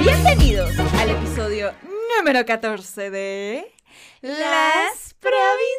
Bienvenidos al episodio número 14 de Las Provincianas.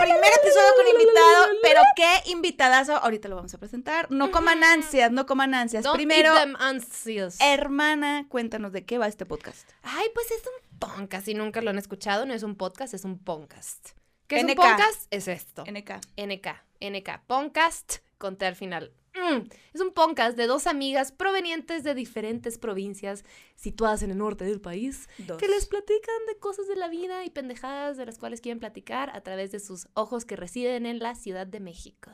Primer episodio con invitado, pero qué invitadazo. Ahorita lo vamos a presentar. No coman ansias, no coman ansias. Don't Primero, eat them anxious. hermana, cuéntanos de qué va este podcast. Ay, pues es un podcast. Si nunca lo han escuchado, no es un podcast, es un podcast. ¿Qué es NK. un podcast? Es esto. NK. NK. NK. Podcast con T al final. Mm. Es un podcast de dos amigas provenientes de diferentes provincias situadas en el norte del país Dos. que les platican de cosas de la vida y pendejadas de las cuales quieren platicar a través de sus ojos que residen en la Ciudad de México.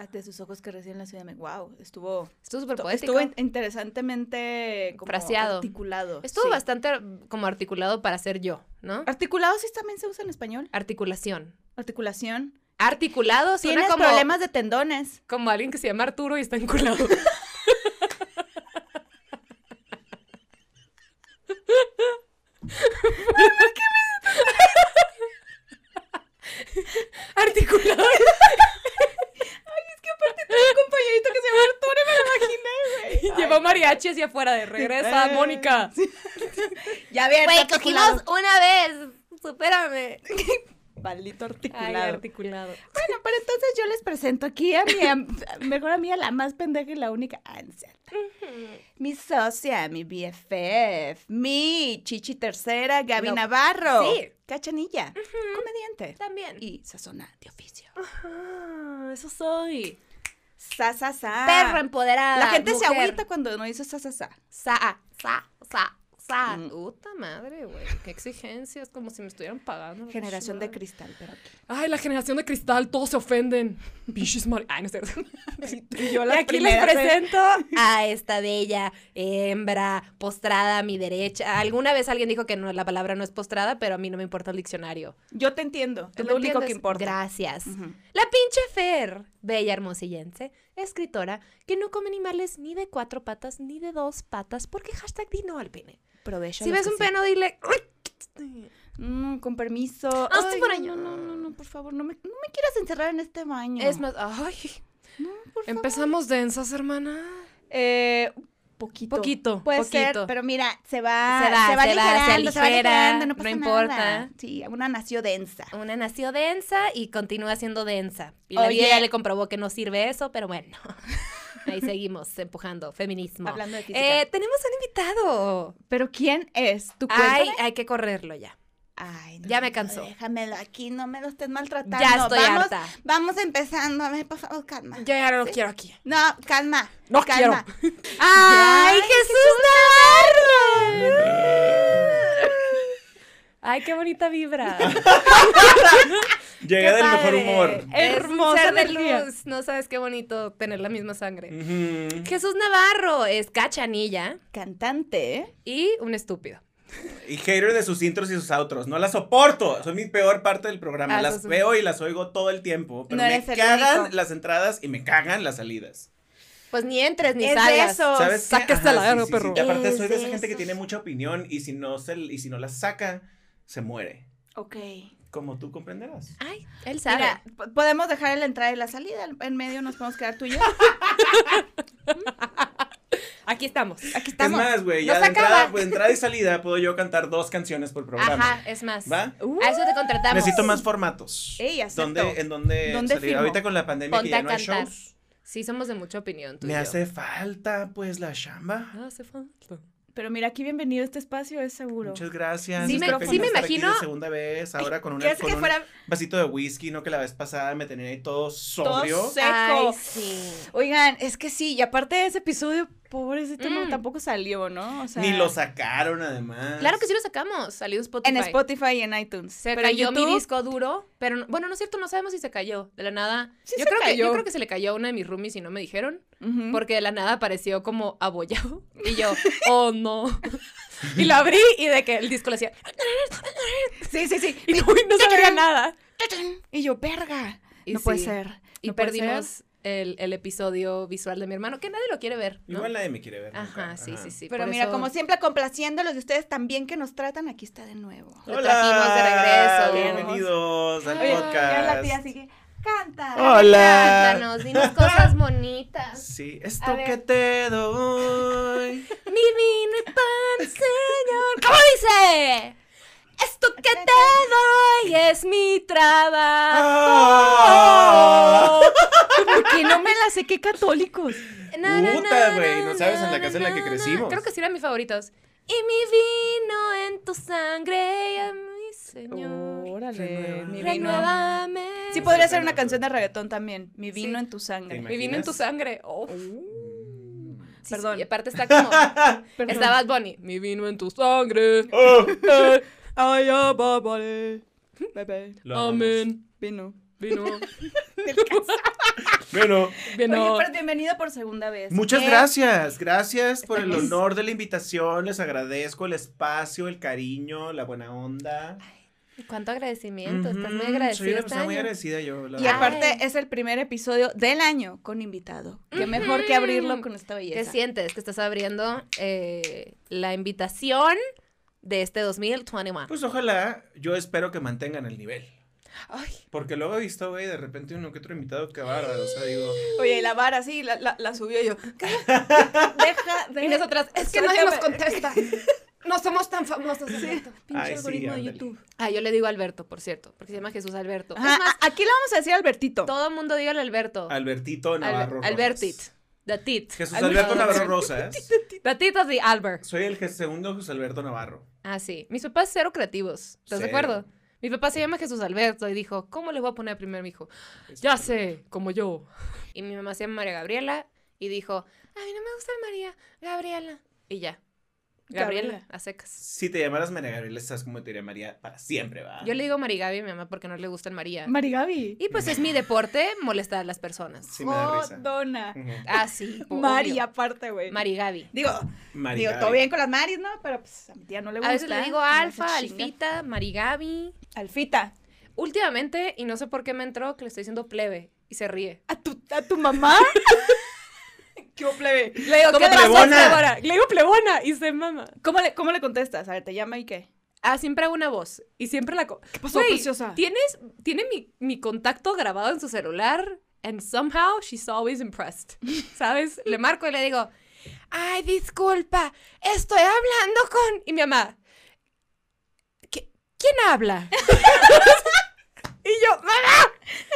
Ah, De sus ojos que recién la ciudad de Wow, estuvo, Estuvo súper poético. estuvo in- interesantemente como Fraseado. articulado. Estuvo sí. bastante como articulado para ser yo, ¿no? Articulado sí también se usa en español. Articulación. Articulación. Articulado suena Tienes como, problemas de tendones. como alguien que se llama Arturo y está enculado. Articulado. Un compañerito que se llama Arturo, me lo imaginé, güey. Llevó mariachi hacia afuera de regresa, Eh, Mónica. Ya bien, Güey, cogimos una vez. Supérame. Maldito Ay, articulado. articulado. bueno, pero entonces yo les presento aquí a mi am- mejor amiga, la más pendeja y la única. Ah, no cierto. Mi socia, mi BFF, mi chichi tercera, Gaby No. Navarro. Sí. Cachanilla, comediante. También. Y sazona de oficio. Eso soy. Sa, sa, sa. Perra empoderada. La gente se agüita cuando no dice sa, sa, sa. Sa, sa, sa, sa. Mm. Puta madre, güey. Qué exigencias, como si me estuvieran pagando. Generación de cristal, pero aquí. Ay, la generación de cristal, todos se ofenden. Mar... Ay, no es cierto. Y yo Y las aquí les presento a esta bella hembra postrada a mi derecha. Alguna vez alguien dijo que no, la palabra no es postrada, pero a mí no me importa el diccionario. Yo te entiendo. ¿Tú Es lo único que importa. Gracias. La pinche Fer, bella hermosillense, escritora, que no come animales ni de cuatro patas ni de dos patas, porque hashtag di no al pene. Provecho. Si ves un sí. peno, dile... Mm, con permiso. Hazte Ay, por no. No, no, no, no, por favor, no me, no me quieras encerrar en este baño. Es más, ay, No, por favor. empezamos densas, hermana. Eh, poquito. Poquito, Puede poquito. ser, pero mira, se va, Se va, se va, se aligerando, se va aligerando, no no pasa importa. nada. Sí, una nació densa. Una nació densa y continúa siendo densa. Y la Oye. vida ya le comprobó que no sirve eso, pero bueno. Ahí seguimos empujando. Feminismo. Hablando de física. Eh, tenemos un invitado. Pero ¿quién es? ¿Tú Ay, cuéntame? hay que correrlo ya. Ay, ya me cansó. Déjamelo aquí, no me lo estés maltratando. Ya estoy vamos, harta. Vamos empezando, a ver, por favor, calma. Yo ya no lo quiero aquí. No, calma. No calma. ¡Ay, Jesús Navarro! Ay, qué bonita vibra. Llegué del mejor humor. Hermosa ser de luz. No sabes qué bonito tener la misma sangre. Jesús Navarro es cachanilla Cantante, y un estúpido. Y hater de sus intros y sus outros. No las soporto. Son mi peor parte del programa. Ah, las eso sí. veo y las oigo todo el tiempo. Pero No me cagan único. las entradas y me cagan las salidas. Pues ni entres ni Es salgas. esos. ¿Sabes qué? sáquese Ajá, la sí, sí, sí. perro. Y aparte Es soy de esa gente que tiene mucha opinión y si no se, y si no la saca, se muere. Ok. Como tú comprenderás. Ay, él sabe. Mira, podemos dejar la entrada y la salida. En medio nos podemos quedar tú y yo. Aquí estamos. Aquí Es estamos. más, güey, No ya de entrada, pues, de entrada y salida puedo yo cantar dos canciones por programa. Ajá, es más. ¿Va? Uh, A eso te contratamos. Necesito más formatos. Ey, acepto. ¿Dónde, ¿En dónde, ¿Dónde salir? firmo? Ahorita con la pandemia Ponte que ya a no hay cantar. shows. Sí, somos de mucha opinión. Tú Me y yo. hace falta, pues, la chamba. Hace falta. Pero mira, aquí bienvenido a este espacio, es seguro. Muchas gracias. Sí me- sí me imagino- de segunda vez, ahora con, una, ¿Quieres con que un fuera vasito de whisky, ¿no? Que la vez pasada me tenía ahí todo sobrio. Todo seco? Ay, sí. Oigan, es que sí, y aparte de ese episodio, pobrecito, no, Mm. tampoco salió, ¿no? O sea, Ni lo sacaron, además. Claro que sí lo sacamos. Salió en Spotify. En Spotify y en iTunes. Se Pero cayó mi disco duro, pero no- bueno, no es cierto, no sabemos si se cayó. De la nada. Sí yo se creo que yo creo que se le cayó a una de mis roomies y no me dijeron, porque de la nada apareció como abollado y yo, "Oh, no." y lo abrí y de que el disco le hacía Sí, sí, sí. y no, y no se veía nada. Y yo, verga. Y no puede ser. Y no perdimos ser. El, el episodio visual de mi hermano, que nadie lo quiere ver. ¿no? Igual nadie me quiere ver. Ajá, nunca. sí, Ajá. sí, sí. Pero mira, eso como siempre, complaciéndolos de ustedes también que nos tratan, aquí está de nuevo. Lo trajimos de regreso. Bienvenidos al Oye, podcast. ya la tía así que canta. Hola. Cántanos, dinos cosas bonitas. Sí, esto que te doy. Mi vino y pan, señor. ¿Cómo dice? Esto que te doy es mi trabajo. Porque no me la sé, qué católicos. Na, na, Puta, güey, ¿no sabes en la na, casa en la que crecimos? Creo que sí eran mis favoritos. Y mi vino en tu sangre, y a mi señor. Órale, mi vino. Renuévame. Sí podría ser una canción de reggaetón también. Mi vino Sí. en tu sangre. ¿Te Mi vino en tu sangre. Oh. Mm. Sí, Perdón. sí, y aparte está como. Perdón. está Bad Bunny. Mi vino en tu sangre. Oh, Ay. Bebé. Amén. Vino. Vino. Bueno, Vino. Oye, pero bienvenido por segunda vez. muchas ¿Qué? gracias. Gracias por el honor de la invitación. Les agradezco el espacio, el cariño, la buena onda. Cuánto agradecimiento. Estás muy agradecida. Soy una este persona muy agradecida yo. la Y verdad. aparte Ay. es el primer episodio del año con invitado. Qué mejor que abrirlo con esta ¿Qué belleza. sientes? Que estás abriendo eh, la invitación de este 2021. Pues ojalá, yo espero que mantengan el nivel. Ay, Porque luego he visto, güey, de repente uno que otro invitado que bárbaro. O sea, digo, oye, y la vara sí, la, la, la subió yo. Deja de... Y nosotras, es que nadie nos contesta. No somos tan famosos. Alberto. Pinche Ay, sí, algoritmo de. YouTube. Ah, yo le digo Alberto, por cierto, porque se llama Jesús Alberto. Ajá, es más, a- aquí le vamos a decir Albertito. todo el mundo dígale Alberto. Albertito Navarro. Alber- Albertit. The tit. Jesús Alberto Navarro. Rosas. The tit of the Albert. Soy el segundo Jesús Alberto Navarro. Ah, sí. Mis papás cero creativos. ¿Estás de acuerdo? Mi papá se llama Jesús Alberto y dijo, ¿cómo le voy a poner primero a mi hijo? Ya sé, como yo. Y mi mamá se llama María Gabriela y dijo, a mí no me gusta María Gabriela. Y ya. Gabriela, Gabriela. a secas. Si te llamaras María Gabriela, estás como te diría María para siempre, ¿va? Yo le digo Marigabi a mi mamá porque no le gusta el María. Marigabi. Y pues es mi deporte molestar a las personas. Sí me da risa. Dona. Ah, sí. obvio. Mari, aparte, güey. Marigabi. Digo, digo, Gaby. todo bien con las Maris, ¿no? Pero pues a mi tía no le gusta. A veces le digo Alfa. Alfita, Marigabi. Alfita. Últimamente, y no sé por qué me entró, que le estoy diciendo plebe. Y se ríe. ¿A tu, a tu mamá? ¿Qué plebe? Le digo, ¿Cómo ¿qué plebona? plebona? Le digo plebona y se mama. ¿Cómo le, ¿Cómo le contestas? A ver, ¿te llama y qué? Ah, siempre hago una voz. Y siempre la... co- ¿Qué pasó, preciosa? ¿Tienes, tiene mi, mi contacto grabado en su celular. And somehow she's always impressed. ¿Sabes? Le marco y le digo, ay, disculpa, estoy hablando con... Y mi mamá, "¿Qui- ¿quién habla? y yo, mamá.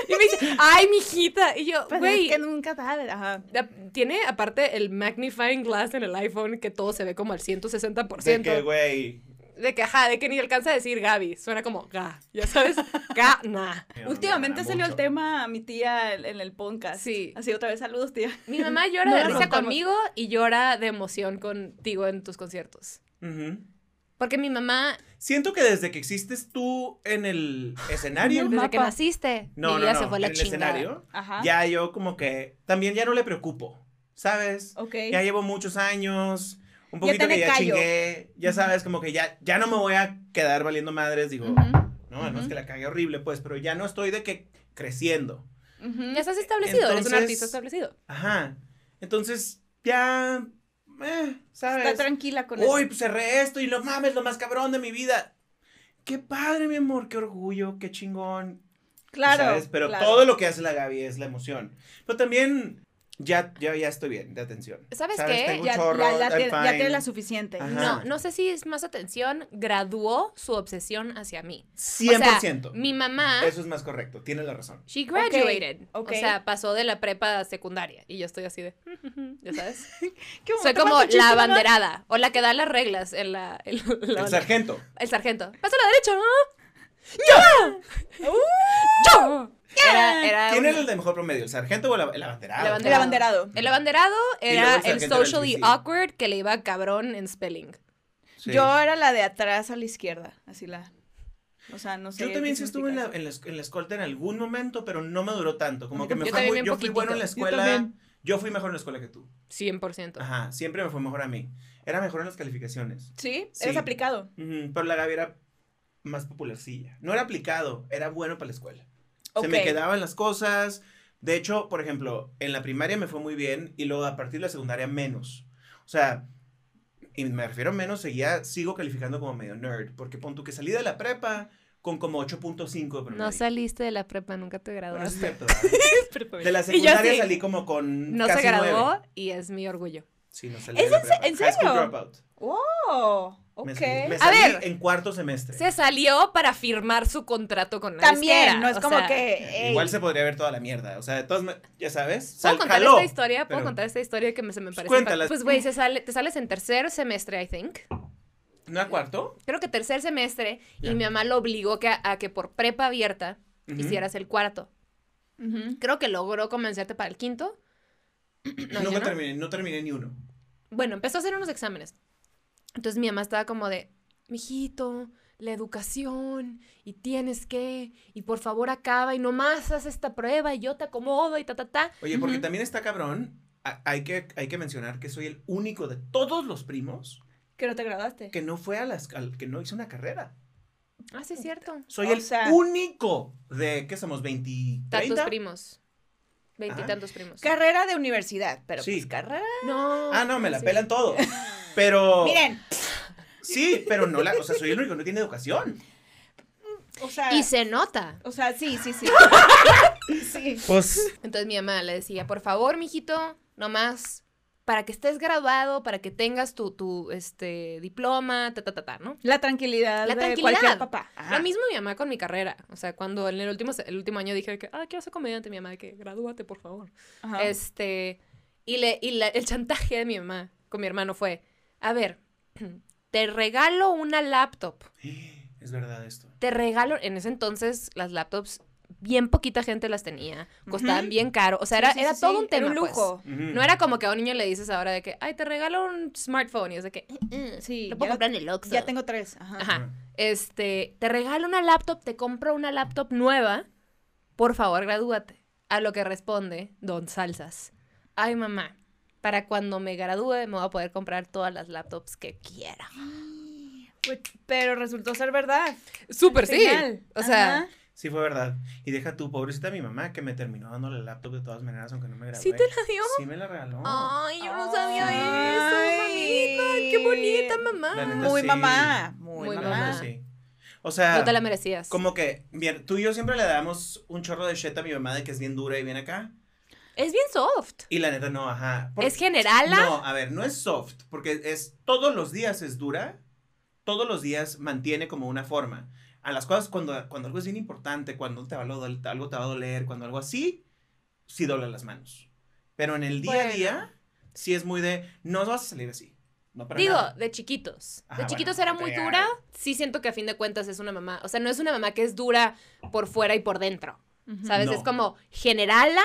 Y me dice, ay, mijita. Y yo, güey, es que nunca sabes. Ajá. Tiene aparte el magnifying glass en el iPhone que todo se ve como al 160%. De que, güey. De que, ajá, de que ni alcanza a decir Gaby. Suena como ga. Ya sabes, ga, na. me Últimamente salió el tema a mi tía en, el podcast. Sí. Así otra vez, saludos, tía. Mi mamá llora No de risa conmigo y llora de emoción contigo en tus conciertos. Ujú. Porque mi mamá, Siento que desde que existes tú en el escenario. En el desde que naciste, No, mi no, vida no. se fue a la en el chingada. escenario. Ajá. Ya yo como que también ya no le preocupo, ¿sabes? Ok. Ya llevo muchos años, un poquito que ya callo. chingué, ya sabes, como que ya, ya no me voy a quedar valiendo madres, digo, Ujú, no, no es ujú. que la cagué horrible, pues, pero ya no estoy de que creciendo. ujú. Ya estás establecido, eres un Entonces- artista establecido. Ajá. Entonces, ya, eh, ¿sabes? Está tranquila con eso. Uy, pues cerré esto y lo mames, lo más cabrón de mi vida. Qué padre, mi amor, qué orgullo, qué chingón. Claro. ¿sabes? Pero claro. todo lo que hace la Gaby es la emoción. Pero también, ya, ya, ya estoy bien de atención. ¿Sabes qué? Tengo Ya, chorro, ya, ya te- ya tiene la suficiente. Ajá. No, no sé si es más atención, graduó su obsesión hacia mí. 100%. O sea, mi mamá, Eso es más correcto, tienes la razón. she graduated. ok. O sea, pasó de la prepa secundaria. Y yo estoy así de, ya sabes. ¿Qué Soy ¿te como la abanderada o la que da las reglas en la. en la- El sargento. el sargento. Pasa a la derecha, ¿no? ¡Yo! ¡Yo! Era, era ¿Quién un- era el de mejor promedio? ¿El sargento o el, el abanderado? El El abanderado. El abanderado era el el era socially suicide. awkward que le iba cabrón en spelling. Sí. Yo era la de atrás a la izquierda. Así la. O sea, no sé. Yo también sí estuve en la, en, la, en la escolta en algún momento, pero no me duró tanto. Como Yo que me también. fue Yo muy, yo fui bueno en la. Yo escuela. también. Yo fui mejor en la escuela que tú. 100%. Ajá, siempre me fue mejor a mí. Era mejor en las calificaciones. ¿Sí? Sí. Eres aplicado. Ujú, pero la Gaby era más popularcilla. No era aplicado, era bueno para la escuela. Se me quedaban las cosas, De hecho, por ejemplo, en la primaria me fue muy bien y luego a partir de la secundaria menos. O sea, y me refiero a menos, seguía, sigo calificando como medio nerd, porque pon tú que salí de la prepa con como 8.5 de promedio. No saliste de la prepa, nunca te Bueno, sí es graduaste. cierto, ¿verdad? De la secundaria salí como con No se graduó y es mi orgullo. Sí, no salí ¿Es de la prepa. en High school serio? dropout. ¡Oh! Me, Ok. me A salí ver. en cuarto semestre. Se salió para firmar su contrato con la También, disquera, no es como sea, que. ey, Igual se podría ver toda la mierda. O sea, de todas ya sabes. ¿Puedo Sal, contar jaló, esta historia? ¿Puedo pero- contar esta historia que me, se me parece? Cuéntala. Pues, güey, sale, te sales en tercer semestre, I think. ¿No a cuarto? Creo que tercer semestre. Y mi mamá lo obligó que, a que por prepa abierta hicieras el cuarto. Creo que logró convencerte para el quinto. No, Nunca terminé, no terminé ni uno. Bueno, empezó a hacer unos exámenes. Entonces mi mamá estaba como de, mijito, la educación, y tienes que, y por favor acaba, y nomás haz esta prueba, y yo te acomodo, y ta, ta, ta. Oye, porque también está cabrón. Hay que, hay que mencionar que soy el único de todos los primos Que no te graduaste. que no fue a las al- que no hizo una carrera. Ah, sí, es cierto. Soy O el sea- único de, ¿qué somos? ¿20? Tantos 30? primos. Veintitantos primos. Carrera de universidad, pero Sí. pues carrera. No. Ah, no, me la sí. pelan todo. Pero. Miren, Sí, pero no la. O sea, soy el único que no tiene educación. o sea. Y se nota. O sea, sí, sí, sí. sí. Pues. Entonces mi mamá le decía, por favor, mijito, nomás para que estés graduado, para que tengas tu, tu este, diploma, ta, ta, ta, ta, ¿no? La tranquilidad La de tranquilidad. cualquier papá. Ajá. Lo mismo mi mamá con mi carrera. O sea, cuando en el último, el último año dije que, ah, quiero ser comediante, mi mamá de que, gradúate, por favor. Ajá. Este, y, le, y la- el chantaje de mi mamá con mi hermano fue, a ver, te regalo una laptop. Es verdad esto. Te regalo, en ese entonces las laptops, bien poquita gente las tenía, costaban bien caro. O sea, Sí, era, sí, era sí, todo sí, un tema. Era un pues. lujo. Ujú. No era como que a un niño le dices ahora de que, ay, te regalo un smartphone. Y es de que, "Eh, eh, Sí, lo puedo ya- comprar en el Oxxo. Ya tengo tres. Ajá. Ajá. Este, te regalo una laptop, te compro una laptop nueva. Por favor, gradúate. A lo que responde Don Salsas. Ay, mamá, para cuando me gradúe me voy a poder comprar todas las laptops que quiera. Pues, pero resultó ser verdad. Súper sí. O sea, Ajá. Sí, fue verdad. Y deja tu pobrecita mi mamá que me terminó dando la laptop de todas maneras, aunque no me gradué. ¿sí te la dio? Sí me la regaló. Ay, yo no sabía Ay. eso, mamita. Qué bonita, mamá. La neta, Muy sí. mamá. Muy, mamá. neta, sí. O sea, No te la merecías. como que, bien, tú y yo siempre le damos un chorro de shit a mi mamá de que es bien dura y bien acá. Es bien soft. Y la neta no, ajá. Por- ¿Es generala? No, a ver, no es soft, porque es todos los días es dura, todos los días mantiene como una forma. A las cosas cuando, cuando algo es bien importante, cuando te va a algo te va a doler, cuando algo así, sí dobla las manos. Pero en el día a día, sí es muy de, no vas a salir así. No para Digo, nada. de chiquitos. Ajá, de chiquitos bueno, era muy dura. Sí siento que a fin de cuentas es una mamá. O sea, no es una mamá que es dura por fuera y por dentro. ¿Sabes? No. Es como generala,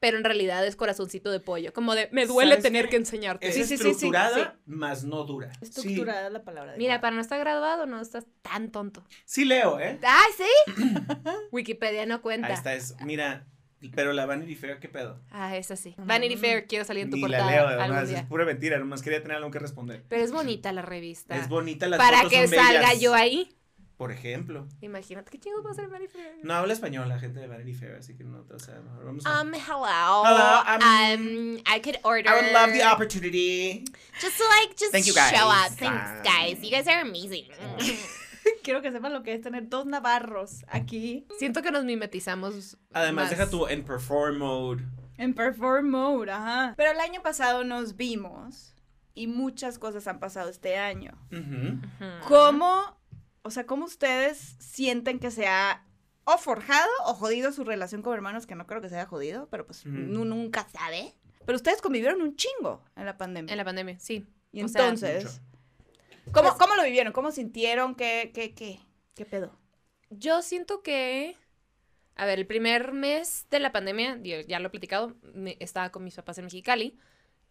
pero en realidad es corazoncito de pollo. Como de, me duele ¿Sabes tener qué? que enseñarte. Es Sí, sí, sí, sí, estructurada, más no dura. Sí. Estructurada la palabra. Mira, para no estar graduado no estás tan tonto. Sí leo, ¿eh? ¡Ay, sí! Wikipedia no cuenta. Ahí está, es, mira, pero la Vanity Fair, ¿qué pedo? Ah, esa sí. Vanity Fair, quiero salir en tu Ni la portada leo, algún además, es pura mentira, nomás quería tener algo que responder. Pero es bonita la revista. Es bonita, las Para fotos que son salga bellas. yo ahí. Por ejemplo. Imagínate qué chingos va a ser Vanity Fair. No habla español la gente de Vanity Fair, así que no, o sea, mejor vamos a... Um, hello. Hello, um, um, I could order. I would love the opportunity. Just like, just Thank you, guys. show up. Thanks, Um, guys. You guys are amazing. Quiero que sepan lo que es tener dos navarros aquí Siento que nos mimetizamos. Además, más. deja tu en perform mode. en perform mode, ajá. Pero el año pasado nos vimos y muchas cosas han pasado este año. Ujú. ¿Cómo, o sea, cómo ustedes sienten que se ha o forjado o jodido su relación con hermanos, que no creo que se haya jodido, pero pues nunca sabe. Pero ustedes convivieron un chingo en la pandemia. En la pandemia, sí. y o entonces. ¿cómo, Pues- ¿cómo lo vivieron? ¿Cómo sintieron? ¿Qué, qué, qué? ¿Qué pedo? Yo siento que. A ver, el primer mes de la pandemia, yo ya lo he platicado, me- estaba con mis papás en Mexicali.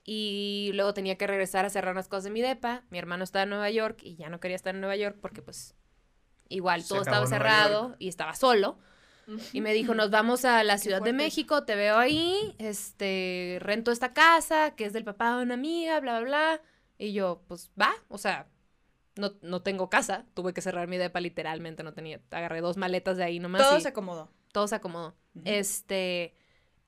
Y luego tenía que regresar a cerrar unas cosas de mi depa. Mi hermano estaba en Nueva York y ya no quería estar en Nueva York porque, pues, igual Se todo estaba cerrado y estaba solo. Y me dijo, nos vamos a la Ciudad de. México, te veo ahí, este, rento esta casa, que es del papá de una amiga, bla, bla, bla. Y yo, pues, va, o sea, no, no tengo casa, tuve que cerrar mi depa literalmente, no tenía, agarré dos maletas de ahí nomás Todo y se acomodó. todo se acomodó. Este,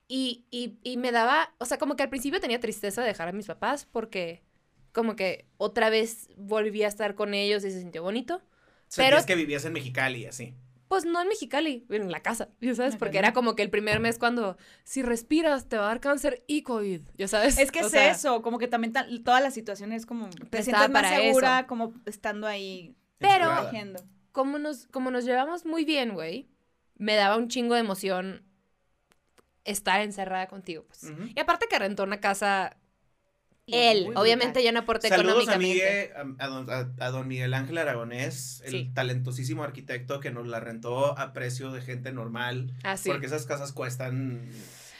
Y, y, y me daba, o sea, como que al principio tenía tristeza de dejar a mis papás porque como que otra vez volví a estar con ellos y se sintió bonito. Sentías Pero- que vivías en Mexicali así. Pues no en Mexicali, en la casa, ya sabes, porque era como que el primer mes cuando si respiras te va a dar cáncer y COVID, ya sabes. Es que O es sea, eso, como que también ta- toda la situación es como te sientes más para segura eso. como estando ahí Pero-. Como nos, como nos llevamos muy bien, güey, me daba un chingo de emoción estar encerrada contigo, pues. Y aparte que rentó una casa él, muy obviamente brutal. yo no aporté Saludos a, económicamente. Miguel, a, a don, a- a don Miguel Ángel Aragonés, el Sí. talentosísimo arquitecto que nos la rentó a precio de gente normal. Ah, sí. Porque esas casas cuestan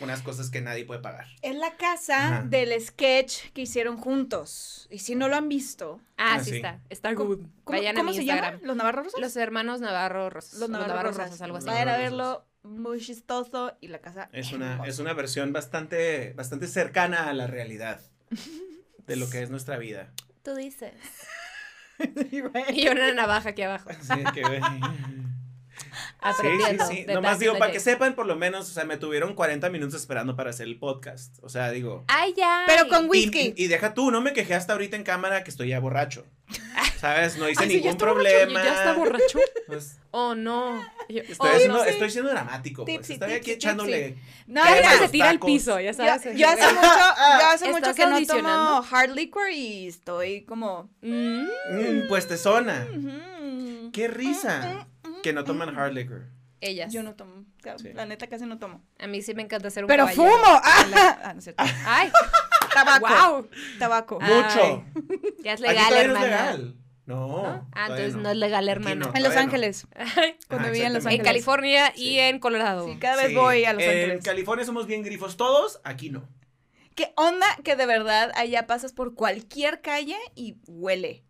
unas cosas que nadie puede pagar. Es la casa Ajá. del sketch que hicieron juntos. Y si no lo han visto, Ah, Ah, sí, sí. está. Está ¿cómo, good. cómo- Vayan cómo a mi se Instagram. llaman? ¿Los Navarros Rosas? Los hermanos Navarro Rosas. Los Navarro, Rosas. algo así. Vayan a Navarro verlo, muy chistoso y la casa Es una, hermosa. es una versión bastante, bastante cercana a la realidad de lo que es nuestra vida. Tú dices. Sí. Y una navaja aquí abajo. Así que. Sí, sí, sí. Nomás digo, para que sepan, por lo menos, o sea, me tuvieron 40 minutos esperando para hacer el podcast. O sea, digo. Ay, ya. Pero con Y, whisky. y- y deja tú, no me quejé hasta ahorita en cámara que estoy ya borracho. ¿Sabes? No hice Ay, ya ningún borracho. problema. ¿Ya está borracho? Pues, Oh, no. Yo, estoy, oh, haciendo- no sé. estoy siendo dramático. Pues. Tipsy, Estoy aquí tipsy, echándole. No, ¿Qué mira, Ahorita los se tira al piso, ya yo, sabes. yo hace mucho, yo hace mucho ¿Estás que no tomo hard liquor y estoy como... Mm. Mm, pues te zona. ujú. Qué risa. Que no toman hard liquor. Ellas. Yo no tomo. Sí. La neta casi no tomo. A mí sí me encanta hacer un Pero caballero. fumo. Ah, ah, no es cierto. Ay, Tabaco. wow. Tabaco. Mucho. Ya es Aquí legal, hermana. es legal. No. ¿No? Ah, entonces no. es legal, Aquí hermana. no. en Los. Ángeles. Cuando Ah, vivía en Los exactamente. en Ángeles. California Sí. y en Colorado. Sí, cada vez Sí, voy a Los En Ángeles. California somos bien grifos todos, aquí no. ¿Qué onda que de verdad allá pasas por cualquier calle y huele?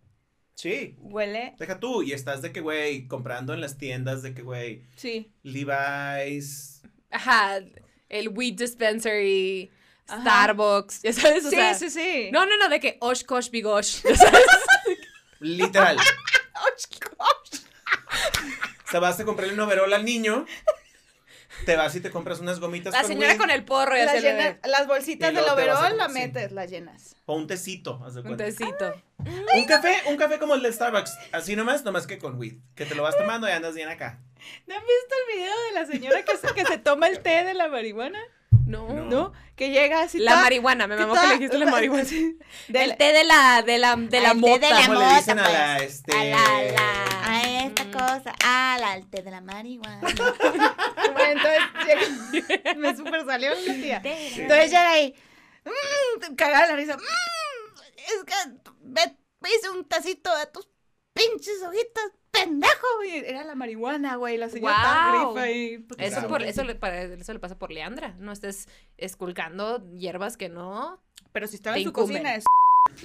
Sí. Huele. Deja tú, y estás de que, güey, comprando en las tiendas de que, güey, Sí. Levi's. Ajá, el weed dispensary, Ajá. Starbucks, ya sabes, o Sí, sea, sí, sí. No, no, no, de que Oshkosh Bigosh, ya sabes. Literal. O sea, vas a comprarle un overol al niño. Te vas y te compras unas gomitas La con señora weed, con el porro y Las, llenas- las bolsitas del overol las sí. metes, las llenas. O un tecito, haz de un cuenta. tecito. Un café, un café como el de Starbucks. Así nomás, nomás que con weed. Que te lo vas tomando y andas bien acá. ¿No han visto el video de la señora que se, que se toma el té de la marihuana? No. No. ¿No? Que llega así. La toda- marihuana, me mamó que le dijiste la marihuana. Sí. De El la- té de la, de la, de la el té de mota. la ¿Cómo le mota, dicen a la, pues. este... A la, la. A esta Mm. cosa. Ah, la, el té de la marihuana. bueno, entonces llega- me super salió la tía. Entonces llega ahí. Mmm, cagada la risa. "Mm, es que me, me hice un tacito de tus pinches hojitas, pendejo. Era la marihuana, güey. La señora Guau. grifa ahí. Eso, Claro. por, eso, le, para- eso le pasa por Leandra. No estés esculcando hierbas que no. Pero si estaba en su incumben. cocina es.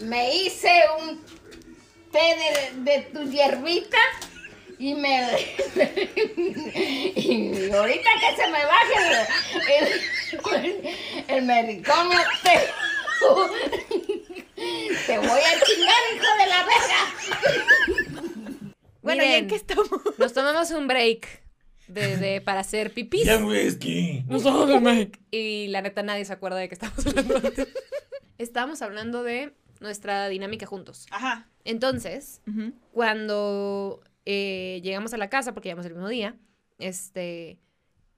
me hice un té de, de tu hierbita y me y ahorita que se me baje el, el, el mericomio te, te voy a chingar hijo de la verga Bueno, ¿y Miren. en qué estamos? Nos tomamos un break de, de- para hacer pipis. Ya whisky. Y la neta nadie se acuerda de que estábamos hablando antes. Estábamos hablando de nuestra dinámica juntos. Ajá. Entonces, cuando eh, llegamos a la casa, porque llegamos el mismo día, este,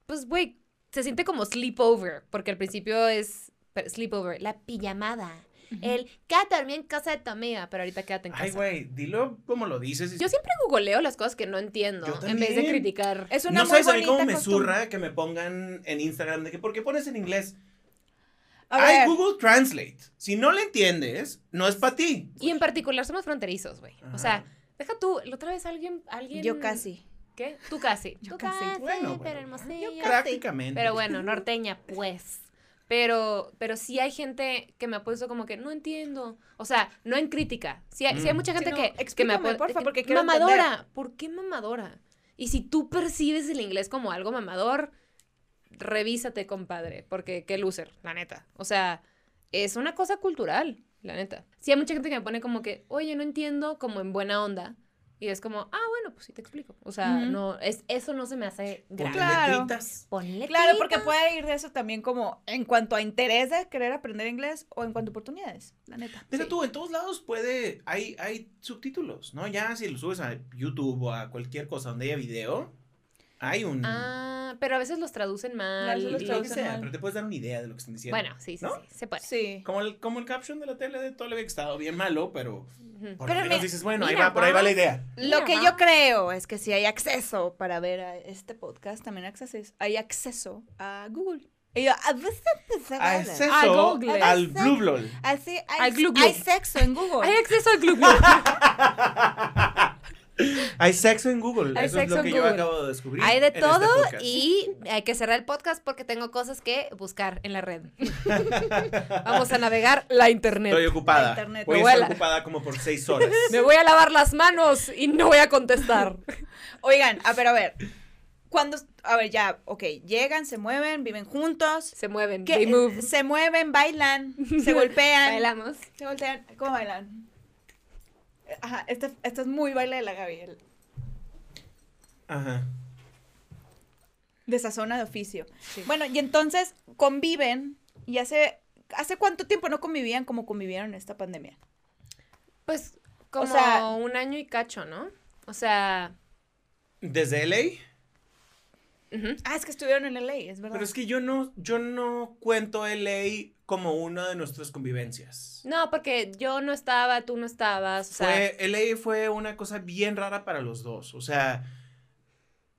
pues, güey, se siente como sleepover, porque al principio es pero sleepover, la pijamada, el quédate en casa de tu amiga, pero ahorita quédate en casa. Ay, güey, dilo como lo dices. Yo siempre googleo las cosas que no entiendo, Yo en vez de criticar. Es una no muy sabes a mí cómo me zurra que me pongan en Instagram de que, ¿por qué pones en inglés? A Ay, ver, Google Translate. Si no le entiendes, no es para ti. Y en particular somos fronterizos, güey. O sea, deja tú, la otra vez alguien, alguien... yo casi. ¿Qué? Tú casi. Yo Tú casi. Bueno, pero bueno. hermosillo. Prácticamente. Pero bueno, norteña, pues. Pero, pero sí hay gente que me ha puesto como que no entiendo. O sea, no en crítica. Sí hay, sí hay Mm. mucha Sí, gente no, que, que me ha puesto. porque quiero Mamadora. ¿Por qué mamadora? Y si tú percibes el inglés como algo mamador, revísate, compadre. Porque qué loser, la neta. O sea, es una cosa cultural, la neta. Sí hay mucha gente que me pone como que, oye, no entiendo, como en buena onda. Y es como, ah, bueno, pues sí te explico. O sea, no, es, eso no se me hace grave. Claro. Ponle Claro, porque puede ir de eso también como en cuanto a interés de querer aprender inglés o en cuanto a oportunidades, la neta. Sí. tú, en todos lados puede, hay, hay subtítulos, ¿no? Ya si lo subes a YouTube o a cualquier cosa donde haya video, hay un... Ah, pero a veces los traducen mal. veces los y- lo que traducen sea, mal. pero te puedes dar una idea de lo que están diciendo. Bueno, sí, sí, ¿No? sí, se puede. Sí. Como el, como el caption de la tele de Tolebe que estaba bien malo, pero por Pero lo menos mira- dices, bueno, ahí va, por ahí va la idea. Lo Mira, que va. yo creo es que si hay acceso para ver a este podcast, también acceso, hay acceso a Google. Y yo, a veces Acceso A Google. al Blue. Así, hay, Al Glu Glu. hay sexo en Google. Hay acceso al Glu. Hay sexo en Google. Hay Eso es lo en que yo Google. acabo de descubrir. Hay de este todo podcast. y hay que cerrar el podcast porque tengo cosas que buscar en la red. Vamos a navegar la internet. Estoy ocupada. Internet. Voy a estar ocupada como por seis horas. Me voy a lavar las manos y no voy a contestar. Oigan, a ver, a ver. Cuando, a ver, ya, ok, llegan, se mueven, viven juntos. Se mueven. ¿Qué? They move. Se mueven, bailan, se golpean. Bailamos. Se voltean. ¿Cómo bailan? Ajá, este, este es muy baile de la Gaby. el- Ajá. de esa zona de oficio. Bueno, y entonces conviven y hace ¿hace cuánto tiempo no convivían como convivieron en esta pandemia? Pues como sea- un año y cacho, ¿no? O sea, ¿Desde LA? ujú. Ah, es que estuvieron en LA, es verdad. Pero es que yo no, yo no cuento LA como una de nuestras convivencias. no, porque yo no estaba, tú no estabas, o sea, Fue, LA fue una cosa bien rara para los dos. O sea,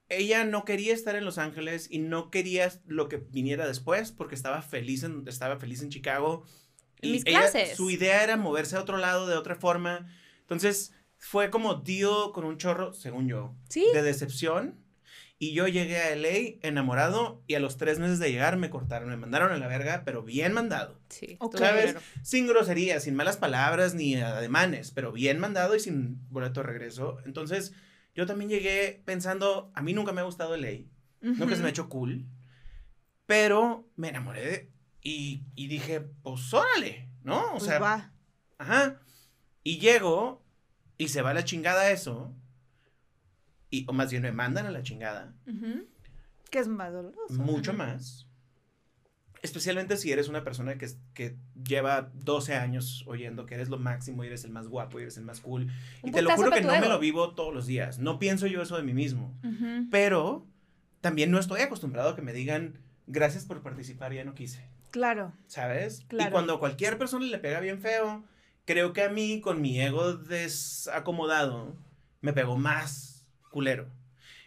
ella no quería estar en Los Ángeles y no quería lo que viniera después porque estaba feliz en, estaba feliz en Chicago. Y mis ella- clases. Su idea era moverse a otro lado de otra forma. Entonces, fue como dio con un chorro, según yo, sí, de decepción. Y yo llegué a LA enamorado y a los tres meses de llegar me cortaron, me mandaron a la verga, pero bien mandado. sí. Ok. estuvo ¿Sabes? Sin groserías, sin malas palabras ni ademanes, pero bien mandado y sin boleto de regreso. Entonces, yo también llegué pensando, a mí nunca me ha gustado LA, nunca se me ha hecho cool, pero me enamoré de- y, y dije, pues órale, ¿no? O Pues sea, va. ajá. Y llego y se va a la chingada eso, y, o más bien me mandan a la chingada. Que es más doloroso. mucho más. Especialmente si eres una persona que, lleva 12 años oyendo que eres lo máximo y eres el más guapo y eres el más cool. Y te lo juro que no me lo vivo todos los días. No pienso yo eso de mí mismo. Pero también no estoy acostumbrado a que me digan gracias por participar, ya no quise. Claro. ¿Sabes? Y Claro. cuando a cualquier persona le pega bien feo, creo que a mí, con mi ego desacomodado, me pegó más culero.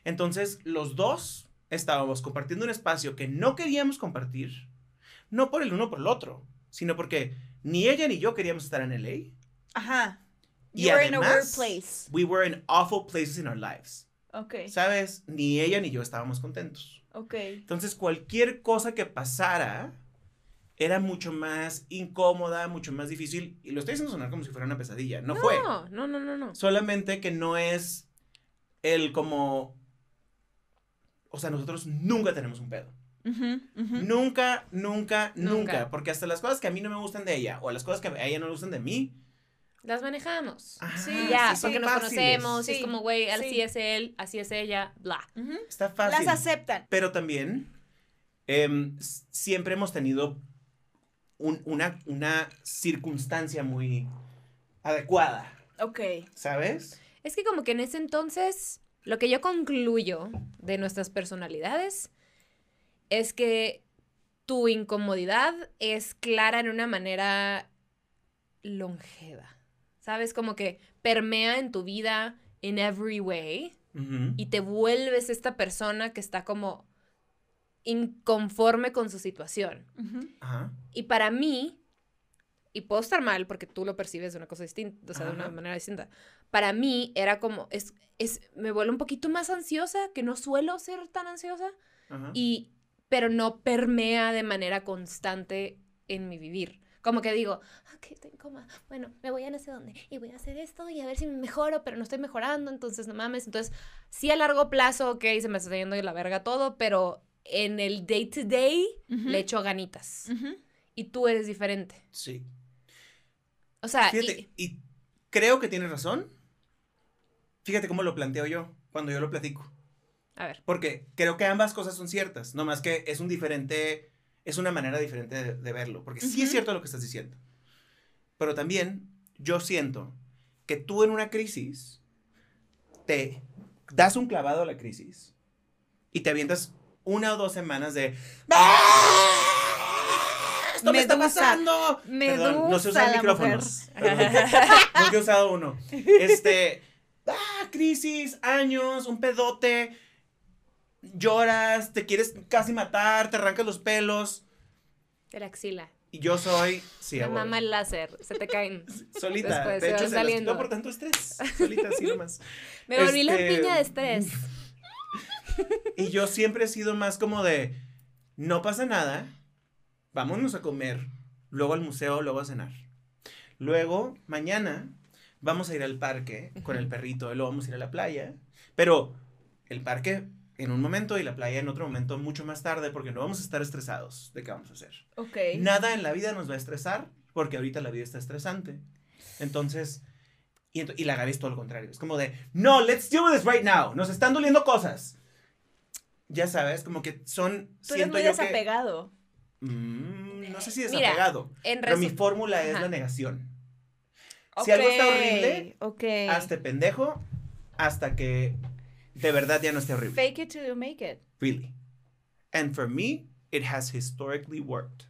Entonces, los dos estábamos compartiendo un espacio que no queríamos compartir, no por el uno por el otro, sino porque ni ella ni yo queríamos estar en LA. Ajá. Y You were in a weird además, place. We were in awful places in our lives. Ok. ¿Sabes? Ni ella ni yo estábamos contentos. Ok. Entonces, cualquier cosa que pasara era mucho más incómoda, mucho más difícil. Y lo estoy haciendo sonar como si fuera una pesadilla. No, fue. No, no, no, no, no. Solamente que no es el como. O sea, nosotros nunca tenemos un pedo. Nunca, nunca, nunca, Nunca. Porque hasta las cosas que a mí no me gustan de ella o las cosas que a ella no le gustan de mí. Las manejamos. Sí, ya, sí, porque sí, nos fáciles. conocemos, y es Sí, como, güey, así sí. es él, así es ella, bla. Está fácil. Las aceptan. Pero también em, siempre hemos tenido un- una, una circunstancia muy adecuada, Ok. ¿sabes? Es que como que en ese entonces, lo que yo concluyo de nuestras personalidades es que tu incomodidad es clara en una manera longeva. ¿Sabes? Como que permea en tu vida in every way y te vuelves esta persona que está como inconforme con su situación. Ajá. Y para mí, y puedo estar mal porque tú lo percibes de una cosa distinta, o sea, de una manera distinta. Para mí era como, es, es, me vuelvo un poquito más ansiosa, que no suelo ser tan ansiosa, Ajá. y, pero no permea de manera constante en mi vivir. Como que digo, ok, estoy incómoda, bueno, me voy a no sé dónde, y voy a hacer esto, y a ver si me mejoro, pero no estoy mejorando, entonces no mames. Entonces, sí a largo plazo, ok, se me está yendo de la verga todo, pero en el day to day le echo ganitas y tú eres diferente. Sí. O sea, Fíjate, y- y creo que tienes razón. Fíjate cómo lo planteo yo cuando yo lo platico. A ver. Porque creo que ambas cosas son ciertas, no más que es un diferente, es una manera diferente de, de verlo, porque sí es cierto lo que estás diciendo. Pero también yo siento que tú en una crisis te das un clavado a la crisis y te avientas una o dos semanas de ¡Ah! ¡Esto me está Medusa. pasando! Medusa, Perdón, no sé usar la micrófonos. Perdón. Nunca he usado uno. Este, ah, crisis, años, un pedote, lloras, te quieres casi matar, te arrancas los pelos. De la axila. Y yo soy, sí, abuelo. mama el láser. Se te caen. solita. Después de hecho, se saliendo. por tanto estrés. Solita, así nomás. Me volví la Este, piña de estrés. Y yo siempre he sido más como de, no pasa nada, vámonos a comer, luego al museo, luego a cenar. Luego, mañana, vamos a ir al parque con el perrito, y luego vamos a ir a la playa. Pero el parque en un momento y la playa en otro momento mucho más tarde porque no vamos a estar estresados de qué vamos a hacer. Ok. Nada en la vida nos va a estresar porque ahorita la vida está estresante. Entonces, y, y la Gaby es todo lo contrario. Es como de, no, let's deal with this right now. Nos están doliendo cosas. Ya sabes, como que son, Tú eres siento muy yo que... desapegado. Mm, no sé si Mira, desapegado, En pero mi fórmula es la negación. Si algo está horrible, Ok. Hazte pendejo hasta que de verdad ya no esté horrible. Fake it till you make it. Really. And for me, it has historically worked.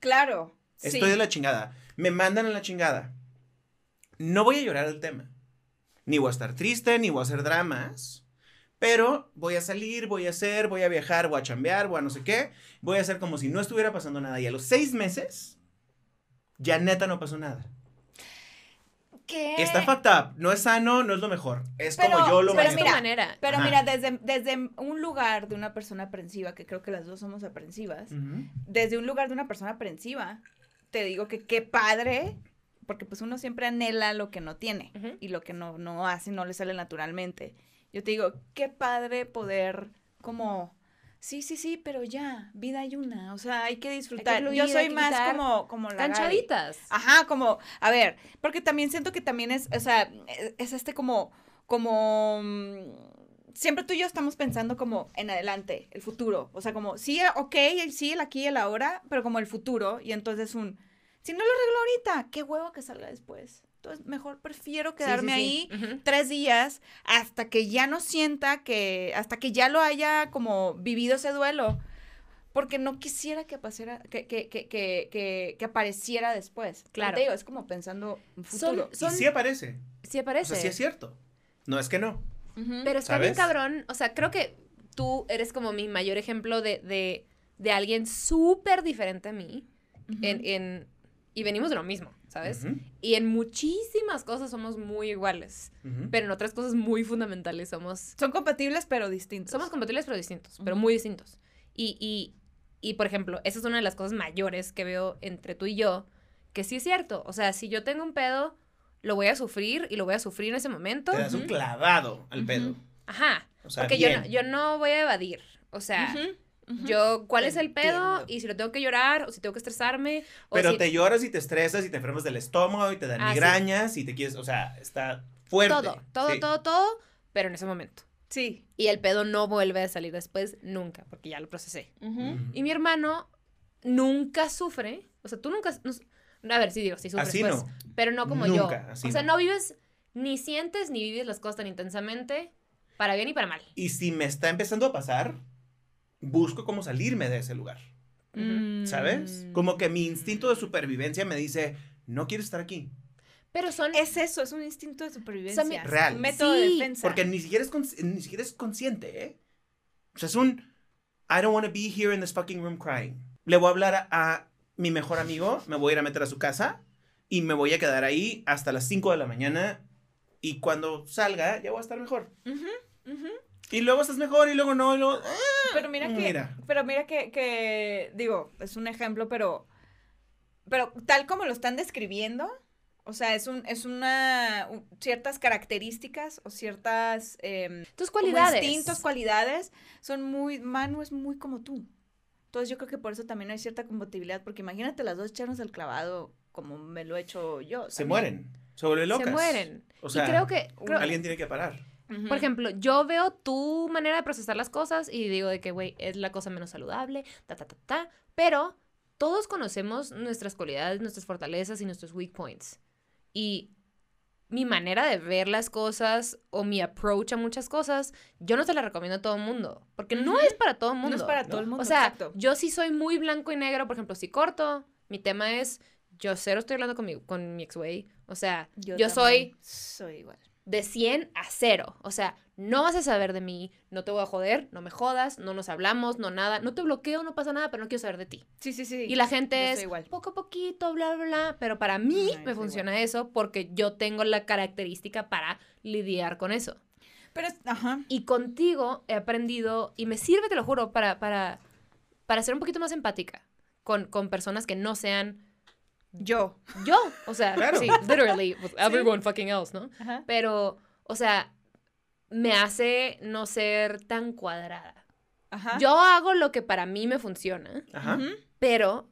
Claro. Estoy sí. de la chingada. Me mandan a la chingada. No voy a llorar el tema. Ni voy a estar triste, ni voy a hacer dramas. Pero voy a salir, voy a hacer, voy a viajar, voy a chambear, voy a no sé qué. Voy a hacer como si no estuviera pasando nada. Y a los seis meses, ya neta no pasó nada. ¿Qué? Está fucked up. No es sano, no es lo mejor. Es Pero- como yo lo pero mira, manera. Pero Ajá. mira, desde, desde un lugar de una persona aprensiva, que creo que las dos somos aprensivas, desde un lugar de una persona aprensiva, te digo que qué padre, porque pues uno siempre anhela lo que no tiene y lo que no, no hace no le sale naturalmente. Yo te digo, qué padre poder como, sí, sí, sí, pero ya, vida hay una, o sea, hay que disfrutar. fluir, Yo soy más quitar como, como la. Canchaditas. Ajá, como, a ver, porque también siento que también es, o sea, es- es este como, como, mm, siempre tú y yo estamos pensando como en adelante, el futuro, o sea, como, sí, ok, el sí, el aquí, el ahora, pero como el futuro, y entonces un, si no lo arreglo ahorita, qué huevo que salga después. Entonces, mejor prefiero quedarme sí. ahí tres días hasta que ya no sienta que, hasta que ya lo haya como vivido ese duelo. Porque no quisiera que, pasara, que, que, que, que, que, que apareciera después. Claro. Te digo, es como pensando en futuro. Son- Y sí aparece. Sí O aparece. sea, sí es cierto. No es que no. Pero está bien cabrón. O sea, creo que tú eres como mi mayor ejemplo de, de, de alguien súper diferente a mí. En, en- y venimos de lo mismo, ¿sabes? Y en muchísimas cosas somos muy iguales. Pero en otras cosas muy fundamentales somos. Son compatibles, pero distintos. Somos compatibles pero distintos, pero muy distintos. Y, y, y, por ejemplo, esa es una de las cosas mayores que veo entre tú y yo, que sí es cierto. O sea, si yo tengo un pedo, lo voy a sufrir y lo voy a sufrir en ese momento. Te das un clavado al pedo. Ajá. O sea, Porque yo no, yo no voy a evadir. O sea, Yo, ¿cuál Te es el pedo? entiendo. Y si lo tengo que llorar, o si tengo que estresarme. O Pero si- te lloras y te estresas y te enfermas del estómago y te dan Ah, sí. migrañas y te quieres, o sea, está fuerte. Todo, todo, Sí. todo, todo, pero en ese momento. Sí. Y el pedo no vuelve a salir después nunca, porque ya lo procesé. Ujú. Ujú. Y mi hermano nunca sufre. O sea, tú nunca. no- a ver, sí digo, sí sufres. Así pues, no. Pero no como Nunca, yo. así o sea, no. no. vives, ni sientes ni vives las cosas tan intensamente, para bien y para mal. Y si me está empezando a pasar, busco cómo salirme de ese lugar. Mm. ¿Sabes? Como que mi instinto de supervivencia me dice, no quiero estar aquí. Pero son. Es eso, es un instinto de supervivencia. O sea, mi- Real. Un método de Sí, defensa. Porque ni siquiera es, ni siquiera es consciente, ¿eh? O sea, es un, I don't want to be here in this fucking room crying. Le voy a hablar a, a mi mejor amigo, me voy a ir a meter a su casa y me voy a quedar ahí hasta las 5 de la mañana y cuando salga ya voy a estar mejor. Ujú, ujú. Y luego estás mejor y luego no, y luego... ¡ah! Pero mira que, Mira. pero mira que, que, digo, es un ejemplo, pero, pero tal como lo están describiendo, o sea, es un, es una, un- ciertas características o ciertas em, tus cualidades. instintos, cualidades, son muy, Manu es muy como tú. Entonces yo creo que por eso también hay cierta compatibilidad, porque imagínate las dos echarnos el clavado como me lo he hecho yo. Se también. mueren. Se vuelven locas. se mueren. O sea, y creo que, creo- alguien tiene que parar. Por ejemplo, yo veo tu manera de procesar las cosas y digo de que, güey, es la cosa menos saludable, ta, ta, ta, ta, pero todos conocemos nuestras cualidades, nuestras fortalezas y nuestros weak points. Y mi manera de ver las cosas o mi approach a muchas cosas, yo no se la recomiendo a todo el mundo, porque no es para todo el mundo. No es para ¿no? todo el mundo. O sea, exacto. yo sí soy muy blanco y negro, por ejemplo, si corto, mi tema es, yo cero estoy hablando con mi, con mi ex güey. O sea, yo, soy también Soy igual. De 100 a 0. O sea, no vas a saber de mí, no te voy a joder, no me jodas, no nos hablamos, no nada. No te bloqueo, no pasa nada, pero no quiero saber de ti. Sí, sí, sí. Y la gente es igual. poco a poquito, bla, bla, bla. Pero para mí me funciona eso porque yo tengo la característica para lidiar con eso. Pero, ajá. Y contigo he aprendido, y me sirve, te lo juro, para, para, para ser un poquito más empática con, con personas que no sean Yo. yo. O sea, Claro. sí, literally, with everyone fucking else, ¿no? Ajá. Pero, o sea, me hace no ser tan cuadrada. Ajá. Yo hago lo que para mí me funciona, Ajá. Pero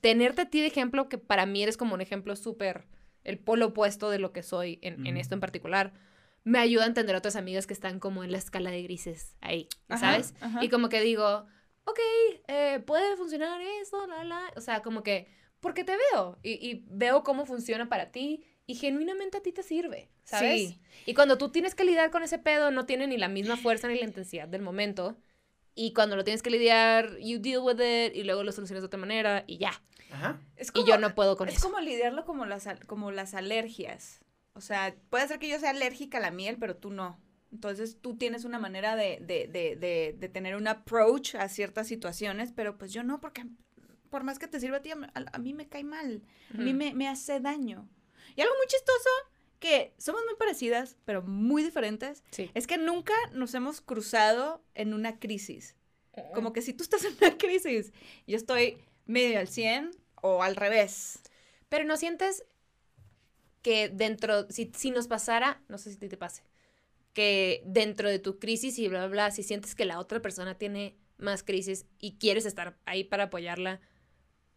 tenerte a ti de ejemplo, que para mí eres como un ejemplo súper, el polo opuesto de lo que soy en, en esto en particular, me ayuda a entender a otras amigas que están como en la escala de grises ahí, Ajá, ¿sabes? ajá. Y como que digo, ok, eh, puede funcionar esto, la, la, o sea, como que, porque te veo y, y veo cómo funciona para ti y genuinamente a ti te sirve, ¿sabes? Sí. Y cuando tú tienes que lidiar con ese pedo, no tiene ni la misma fuerza ni la intensidad del momento. Y cuando lo tienes que lidiar, you deal with it y luego lo solucionas de otra manera y ya. Ajá. Es y yo no puedo con es eso. como lidiarlo como las, al- como las alergias. O sea, puede ser que yo sea alérgica a la miel, pero tú no. Entonces tú tienes una manera de, de, de, de, de tener un approach a ciertas situaciones, pero pues yo no, porque por más que te sirva a ti, a, a mí me cae mal. A mí me, me hace daño. Y algo muy chistoso, que somos muy parecidas, pero muy diferentes, Sí. es que nunca nos hemos cruzado en una crisis. Como que si tú estás en una crisis, yo estoy medio al 100 o al revés. Pero no sientes que dentro, si, si nos pasara, no sé si te pase, que dentro de tu crisis y bla, bla, bla, si sientes que la otra persona tiene más crisis y quieres estar ahí para apoyarla,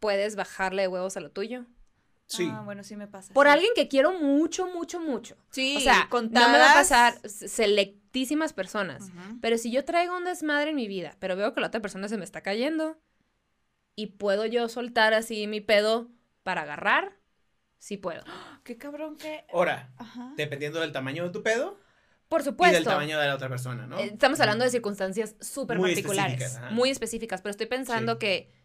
puedes bajarle de huevos a lo tuyo. Sí. Ah, bueno, sí me pasa. Por sí. alguien que quiero mucho, mucho, mucho. Sí, o sea, no me va a contadas. pasar selectísimas personas. Pero si yo traigo un desmadre en mi vida, pero veo que la otra persona se me está cayendo y puedo yo soltar así mi pedo para agarrar, sí puedo. Qué cabrón que... Ahora, Ajá. dependiendo del tamaño de tu pedo Por y del supuesto. tamaño de la otra persona, ¿no? Eh, Estamos hablando de circunstancias súper Muy particulares, específicas, muy específicas, pero estoy pensando Sí. que,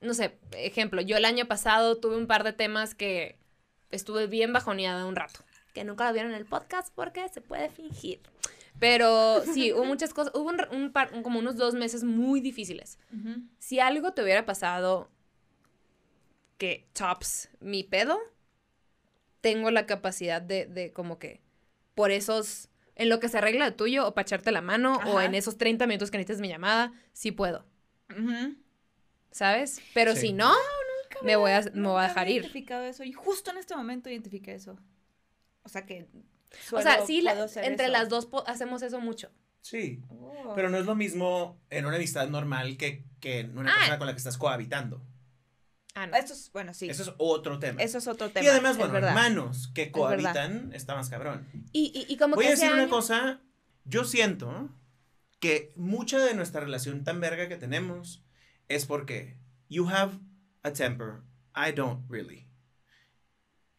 no sé, ejemplo, yo el año pasado tuve un par de temas que estuve bien bajoneada un rato, que nunca lo vieron en el podcast porque se puede fingir. Pero sí, hubo muchas cosas, hubo un, un par, como unos dos meses muy difíciles. Si algo te hubiera pasado que tops mi pedo, tengo la capacidad de, de como que por esos, en lo que se arregla de tuyo o para echarte la mano o en esos 30 minutos que necesites mi llamada, sí puedo. ¿Sabes? Pero Sí. si no, me voy a, me voy a había dejar ir. identificado eso y justo en este momento identifiqué eso. O sea que... O sea, sí, la- entre eso. las dos hacemos eso mucho. Sí. Oh. Pero no es lo mismo en una amistad normal que, que en una Ah. persona con la que estás cohabitando. Ah, no. Esto es, bueno, sí. Eso es otro tema. Eso es otro tema. y además, bueno, hermanos que cohabitan está más cabrón. Y, y, y como Voy que a decir una cosa. Yo siento que mucha de nuestra relación tan verga que tenemos es porque you have a temper, I don't really.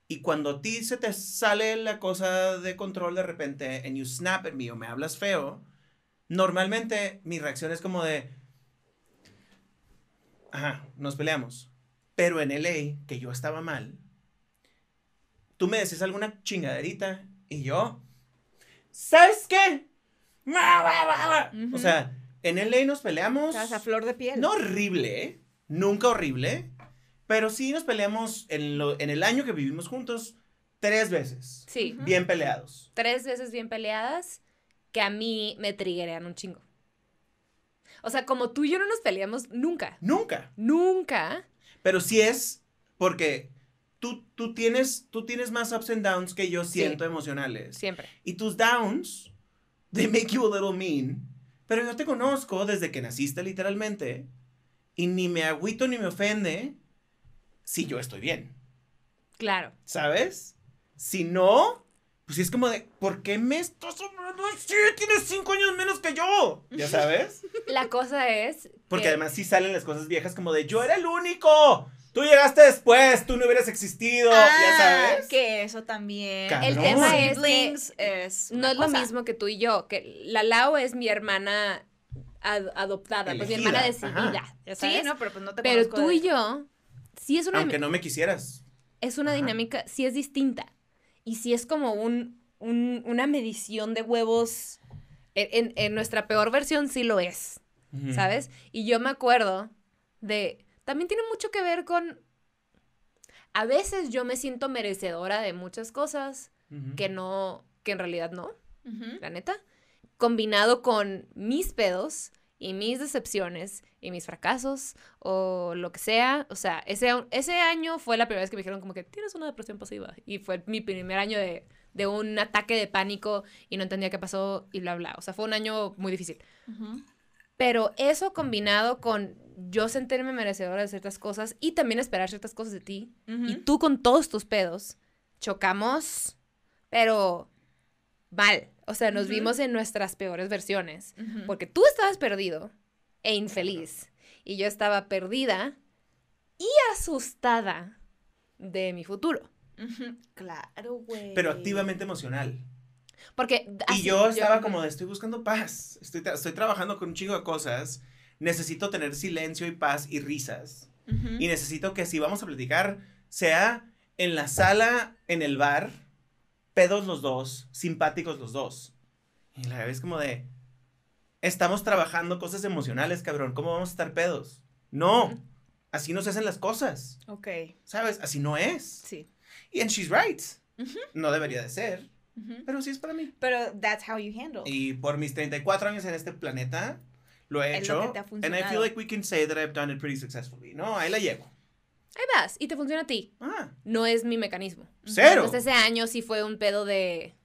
Y cuando a ti se te sale la cosa de control de repente and you snap at me o me hablas feo, normalmente mi reacción es como de ajá, nos peleamos. Pero en LA, que yo estaba mal, tú me decís alguna chingaderita y yo ¿Sabes qué? O sea, en LA nos peleamos. Estás a flor de piel. No horrible, ¿eh? Nunca horrible. Pero sí nos peleamos en, lo- en el año que vivimos juntos tres veces. Sí. Bien peleados. tres veces bien peleadas que a mí me triggerean un chingo. O sea, como tú y yo no nos peleamos nunca. Nunca. Nunca. Pero sí es porque tú, tú, tienes, tú tienes más ups and downs que yo siento emocionales. Siempre. Y tus downs, they make you a little mean. Pero yo te conozco desde que naciste literalmente. Y ni me agüito ni me ofende si yo estoy bien. Claro. ¿Sabes? Si no, pues es como de, ¿por qué me estás hablando así? Tienes cinco años menos que yo. ¿Ya sabes? La cosa es. Porque que- además sí salen las cosas viejas como de, yo era el único. Tú llegaste después, tú no hubieras existido. ya Ah, sabes. Que eso también. Cabrón. El tema es que es no es lo mismo que tú y yo, que la Lau es mi hermana ad- adoptada, pues mi Elegida, hermana ajá. decidida, ya sabes. Sí, no, pero pues no te Pero tú de- y yo, sí es una, Aunque no me quisieras. es una Ajá. dinámica, sí es distinta. Y sí es como un, un- una medición de huevos. En, en- en nuestra peor versión sí lo es. ¿sabes? Y yo me acuerdo de... También tiene mucho que ver con... A veces yo me siento merecedora de muchas cosas que no, que en realidad no, la neta. Combinado con mis pedos y mis decepciones y mis fracasos o lo que sea. O sea, ese, ese año fue la primera vez que me dijeron como que tienes una depresión pasiva. Y fue mi primer año de, de un ataque de pánico y no entendía qué pasó y bla, bla. O sea, fue un año muy difícil. Pero eso combinado con yo sentirme merecedora de ciertas cosas y también esperar ciertas cosas de ti y tú con todos tus pedos, chocamos, pero mal. O sea, nos vimos en nuestras peores versiones. Porque tú estabas perdido e infeliz. Y yo estaba perdida y asustada de mi futuro. Claro, güey. Pero activamente emocional. Porque... Y así- yo estaba como de, estoy buscando paz. Estoy, tra- estoy trabajando con un chingo de cosas. Necesito tener silencio y paz y risas. Ujú. Y necesito que si vamos a platicar, sea en la sala, en el bar, pedos los dos, simpáticos los dos. Y la vez como de, estamos trabajando cosas emocionales, cabrón. ¿Cómo vamos a estar pedos? No, así no se hacen las cosas. Ok, ¿Sabes? Así no es. sí. Y and she's right. Ujú. No debería de ser, Ujú. pero sí es para mí. Pero that's how you handle. Y por mis 34 años en este planeta, lo he Es lo hecho. que te ha and I feel like we can say that I've done it pretty successfully. No, ahí la llevo. Ahí vas, y te funciona a ti. Ah, No es mi mecanismo. cero. Entonces ese año sí fue un pedo de...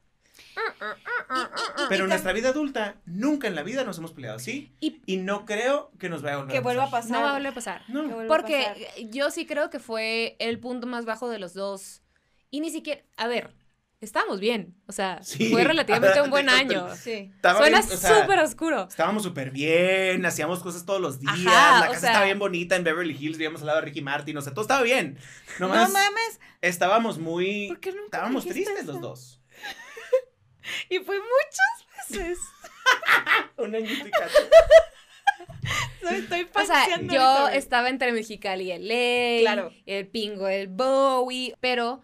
Pero en nuestra vida adulta, nunca en la vida nos hemos peleado así. Y- Y, no creo que nos vaya a volver Que vuelva a pasar. pasar. No va a volver a pasar. No. Que vuelva a Porque pasar. yo sí creo que fue el punto más bajo de los dos. Y ni siquiera, a ver, estábamos bien. O sea, Sí. fue relativamente un buen año. Sí. Suena bien, o sea, súper oscuro. Estábamos súper bien, hacíamos cosas todos los días, Ajá, la o casa sea- estaba bien bonita en Beverly Hills, vivíamos al lado de Ricky Martin, o sea, todo estaba bien. No mames. estábamos muy... ¿Por qué nunca Estábamos tristes eso? los dos. Y fue muchas veces. Un añito y cacho. Estoy, O sea, paseando yo estaba entre Mexicali y LA, Claro. el Pingo, el Bowie, pero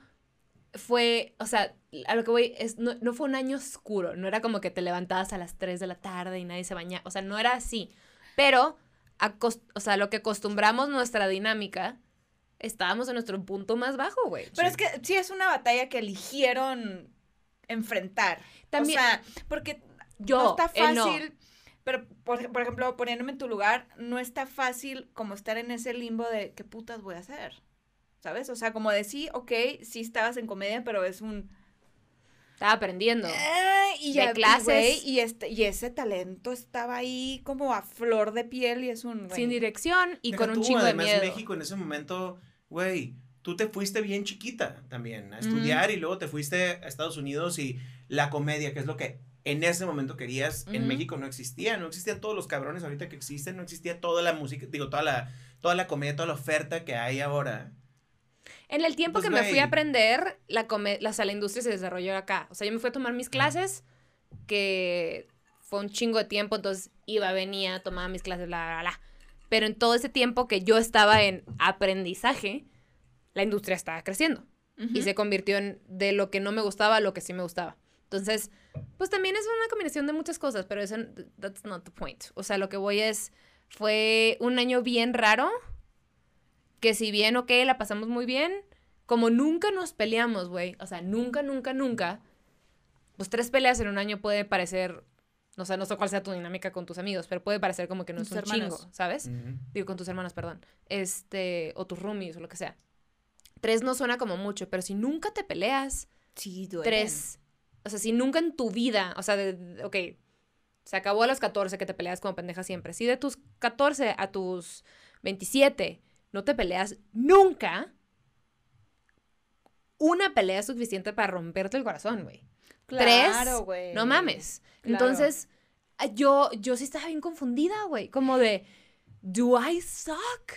fue, o sea, a lo que voy es, no, no fue un año oscuro, no era como que te levantabas a las 3 de la tarde y nadie se bañaba, o sea, no era así, pero, acos- o sea, lo que acostumbramos nuestra dinámica, estábamos en nuestro punto más bajo, güey. Pero Sí. es que sí es una batalla que eligieron enfrentar. También- O sea, porque Yo, no está no. fácil. Pero, por, por ejemplo, poniéndome en tu lugar, no está fácil como estar en ese limbo de qué putas voy a hacer. ¿Sabes? O sea, como de sí, ok, sí estabas en comedia, pero es un. Estaba aprendiendo. "Ah", y De ya, clases. güey, y, este, y ese talento estaba ahí como a flor de piel y es un. güey, Sin dirección y Deja con un chingo de además, miedo. México en ese momento, güey, tú te fuiste bien chiquita también a estudiar y luego te fuiste a Estados Unidos y la comedia, que es lo que en ese momento querías, en Ujú. México no existía, no existían todos los cabrones ahorita que existen, no existía toda la música, digo, toda la, toda la comedia, toda la oferta que hay ahora. En el tiempo Pues, que me fui a aprender, la, come- la, o sea, la industria se desarrolló acá. O sea, yo me fui a tomar mis clases, que fue un chingo de tiempo, entonces iba, venía, tomaba mis clases, la, la, la. Pero en todo ese tiempo que yo estaba en aprendizaje, la industria estaba creciendo. Ujú. Y se convirtió en de lo que no me gustaba a lo que sí me gustaba. Entonces, pues también es una combinación de muchas cosas, pero eso, that's not the point. O sea, lo que voy es, fue un año bien raro, que si bien, ok, la pasamos muy bien, como nunca nos peleamos, güey, o sea, nunca, nunca, nunca, pues tres peleas en un año puede parecer, no sé, no sé cuál sea tu dinámica con tus amigos, pero puede parecer como que no es un hermanos. chingo, ¿sabes? Digo, con tus hermanos, perdón. Este, o tus roomies o lo que sea. Tres no suena como mucho, pero si nunca te peleas, Sí, duelen. tres. O sea, si nunca en tu vida, o sea, de, de- ok, se acabó a los 14 que te peleas como pendeja siempre. Si de tus 14 a tus 27 no te peleas nunca, una pelea es suficiente para romperte el corazón, güey. Claro, Tres, güey. no mames. Claro. Entonces, ah, yo, yo sí estaba bien confundida, güey. Como de, ¿do I suck?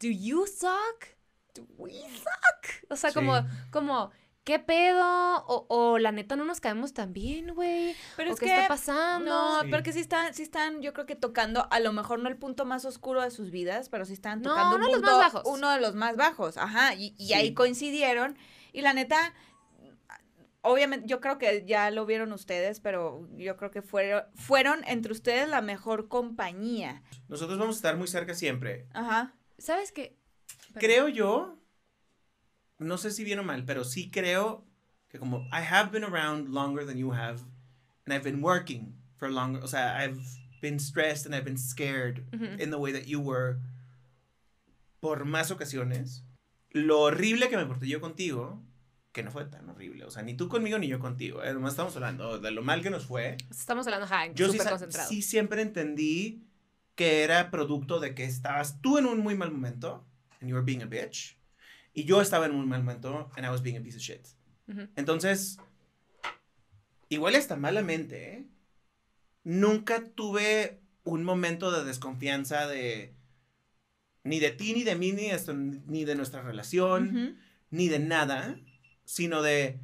¿Do you suck? ¿Do we suck? O sea, Sí. como, como, ¿qué pedo? O, o la neta no nos caemos tan bien, güey. Pero ¿O es qué que está pasando? No, Sí. porque sí están, sí están, yo creo que tocando, a lo mejor no el punto más oscuro de sus vidas, pero sí están No, tocando uno un de los punto- más bajos. Uno de los más bajos, ajá, y, y Sí. ahí coincidieron. Y la neta, obviamente, yo creo que ya lo vieron ustedes, pero yo creo que fueron, fueron entre ustedes la mejor compañía. Nosotros vamos a estar muy cerca siempre. Ajá. ¿Sabes qué? Creo yo, no sé si bien o mal, pero sí creo que como I have been around longer than you have, and I've been working for longer, o sea, I've been stressed and I've been scared in the way that you were por más ocasiones. Lo horrible que me porté yo contigo, que no fue tan horrible, o sea, ni tú conmigo ni yo contigo, eh, nomás estamos hablando de lo mal que nos fue. Estamos hablando, ajá, Yo sí, súper concentrado. sí siempre entendí que era producto de que estabas tú en un muy mal momento, and you were being a bitch, y yo estaba en un mal momento, and I was being a piece of shit. Entonces, igual hasta malamente, ¿eh? Nunca tuve un momento de desconfianza de ni de ti, ni de mí, ni, esto, ni de nuestra relación, ni de nada, sino de,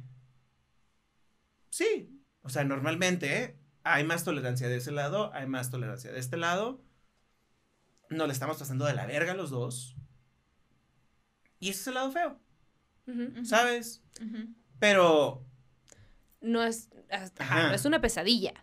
sí, o sea, normalmente hay más tolerancia de ese lado, hay más tolerancia de este lado, nos le estamos pasando de la verga los dos, y ese es el lado feo. ¿sabes? Pero, No es, no es una pesadilla.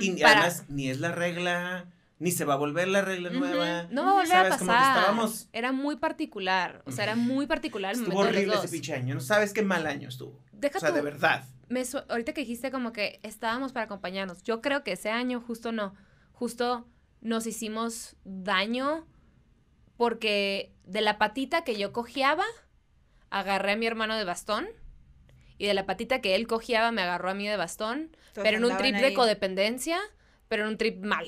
Y Para- además, ni es la regla, ni se va a volver la regla nueva. No va a volver a ¿Sabes? Como que pasar. estábamos- Era muy particular. O sea, era muy particular el Estuvo de horrible los ese pinche año, no sabes qué mal año estuvo. Deja o sea, tú, de verdad. me su- ahorita que dijiste como que estábamos para acompañarnos. Yo creo que ese año justo no. Justo nos hicimos daño porque de la patita que yo cojeaba, agarré a mi hermano de bastón. Y de la patita que él cojeaba, me agarró a mí de bastón. Entonces pero en un trip de codependencia, pero en un trip mal.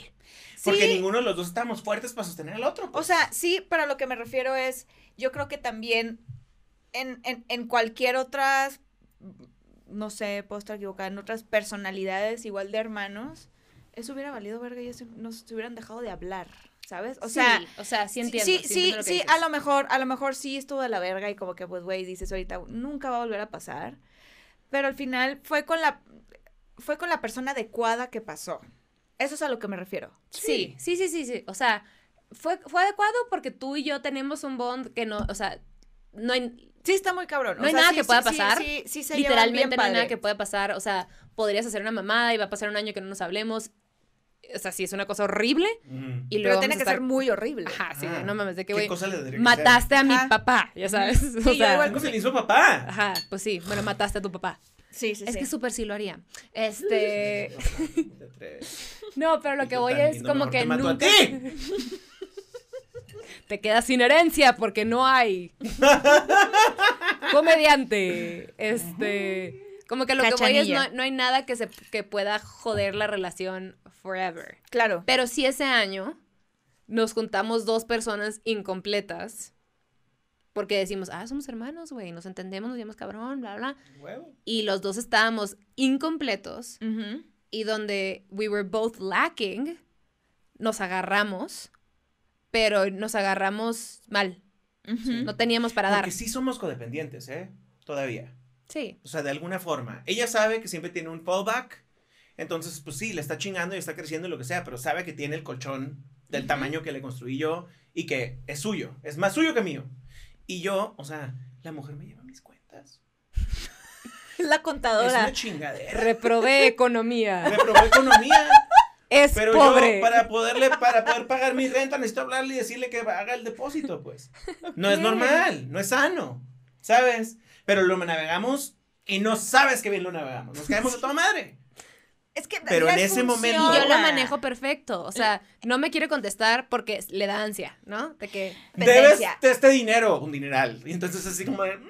Porque Sí. ninguno de los dos estábamos fuertes para sostener al otro. O pues. sea, sí, pero a lo que me refiero es, yo creo que también en, en, en cualquier otras, no sé, puedo estar equivocada, en otras personalidades igual de hermanos, eso hubiera valido verga y eso nos hubieran dejado de hablar, ¿sabes? O sea, Sí, o sea, sí entiendo. sí, sí, sí, lo sí, a lo mejor, a lo mejor sí estuvo de la verga y como que, pues, güey, dices ahorita, nunca va a volver a pasar. Pero al final fue con la, fue con la persona adecuada que pasó. Eso es a lo que me refiero. Sí, sí, sí, sí, sí. O sea, fue, fue adecuado porque tú y yo tenemos un bond que no, o sea, no hay, Sí, está muy cabrón. No hay nada que pueda pasar. Sí, sí, llevan bien literalmente no hay nada que pueda pasar. O sea, podrías hacer una mamada y va a pasar un año que no nos hablemos. O sea, sí, es una cosa horrible. Y luego Pero tiene que estar- ser muy horrible. Ajá, sí, Ah, no mames, de que, ¿Qué güey, mataste a mi Ajá. papá, ya sabes. O yo sea, igual ¿Cómo se le hizo papá? Ajá, pues sí, bueno, mataste a tu papá. Sí, sí, es sí. que súper sí lo haría. Este, no, pero lo que voy es como que te mato a nunca ti. te quedas sin herencia porque no hay comediante. Este, como que lo que voy es no, no hay nada que se que pueda joder la relación forever. Claro. Pero si ese año nos juntamos dos personas incompletas porque decimos, ah, somos hermanos, güey, nos entendemos, nos llamamos cabrón, bla, bla. Huevo. Y los dos estábamos incompletos Ujú. y donde we were both lacking, nos agarramos, pero nos agarramos mal. No teníamos para dar. Porque sí somos codependientes, ¿eh? Todavía. Sí. O sea, de alguna forma. Ella sabe que siempre tiene un fallback. Entonces, pues sí, le está chingando y está creciendo y lo que sea, pero sabe que tiene el colchón del tamaño que le construí yo y que es suyo. Es más suyo que mío. Y yo, o sea, la mujer me lleva mis cuentas. La Es contadora. una chingadera. Reprobé economía. Reprobó economía. Es Pero pobre. yo, para poderle, para poder pagar mi renta, necesito hablarle y decirle que haga el depósito, pues. No es normal, no es sano, ¿sabes? Pero lo navegamos y no sabes qué bien lo navegamos. Nos quedamos de toda madre. Es que Pero en ese momento- Y yo lo funciona. manejo perfecto. O sea, no me quiere contestar porque le da ansia, ¿no? De que. Debes de este dinero, un dineral. Y entonces así como de, "No".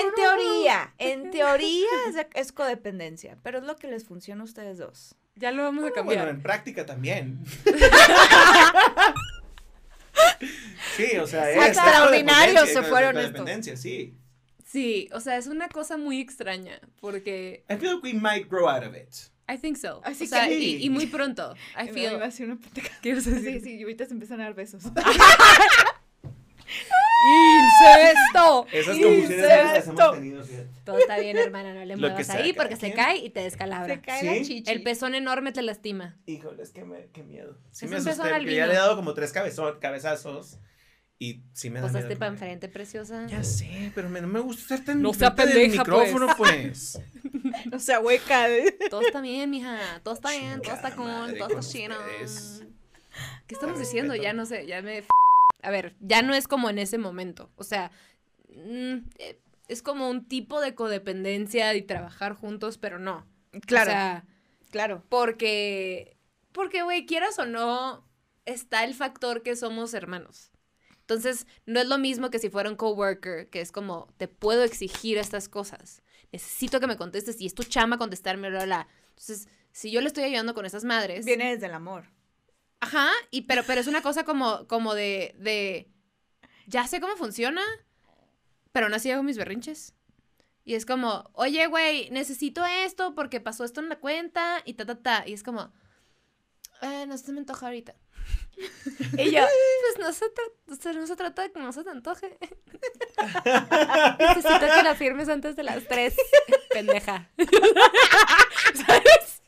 En teoría, en teoría es, es codependencia, pero es lo que les funciona a ustedes dos. Ya lo vamos a Bueno, cambiar. en práctica también. sí, o sea, es Extraordinarios se fueron codependencia, sí. Sí, o sea, es una cosa muy extraña porque I feel like we might grow out of it. I think so. Así o sea, que- y, y muy pronto. I Me feel. iba a hacer una pendeja. ¿Qué ibas a Sí, decir? sí, y ahorita se empiezan a dar besos. ¡Incesto! Esas confusiones las Incesto. hemos tenido, fíjate. Todo está bien, hermana, no le muevas ahí porque se cae y te descalabra. Se cae ¿Sí? la chichi. El pezón enorme te lastima. Híjole, es que me, qué miedo. Sí Es me asusté pezón porque ya le he dado como tres cabezazos y sí me da Pues que para enfrente, preciosa. Ya sé, pero me- no me gusta estar tan No sea pendeja, micrófono, pues. O sea, hueca. Todo está bien, mija. Todo está bien, todo está cool, madre todo con está chido. ustedes. ¿Qué estamos diciendo? Ya no sé, ya me... A ver, ya no es como en ese momento. O sea, mm, eh, es como un tipo de codependencia y trabajar juntos, pero no. Claro, O sea, claro. porque, porque, güey, quieras o no, está el factor que somos hermanos. Entonces, no es lo mismo que si fuera un coworker, que es como, te puedo exigir estas cosas. Necesito que me contestes y es tu chama contestarme, bla, bla. Entonces, si yo le estoy ayudando con esas madres. Viene desde el amor. Ajá, y pero, pero es una cosa como, como de, de, ya sé cómo funciona, pero aún así hago mis berrinches. Y es como, oye, güey, necesito esto porque pasó esto en la cuenta y ta, ta, ta. Y es como, eh, no se me antoja ahorita. y yo, pues no se, tra- no se trata de que no se te antoje. Necesito que la firmes antes de las tres, pendeja. ¿Sabes?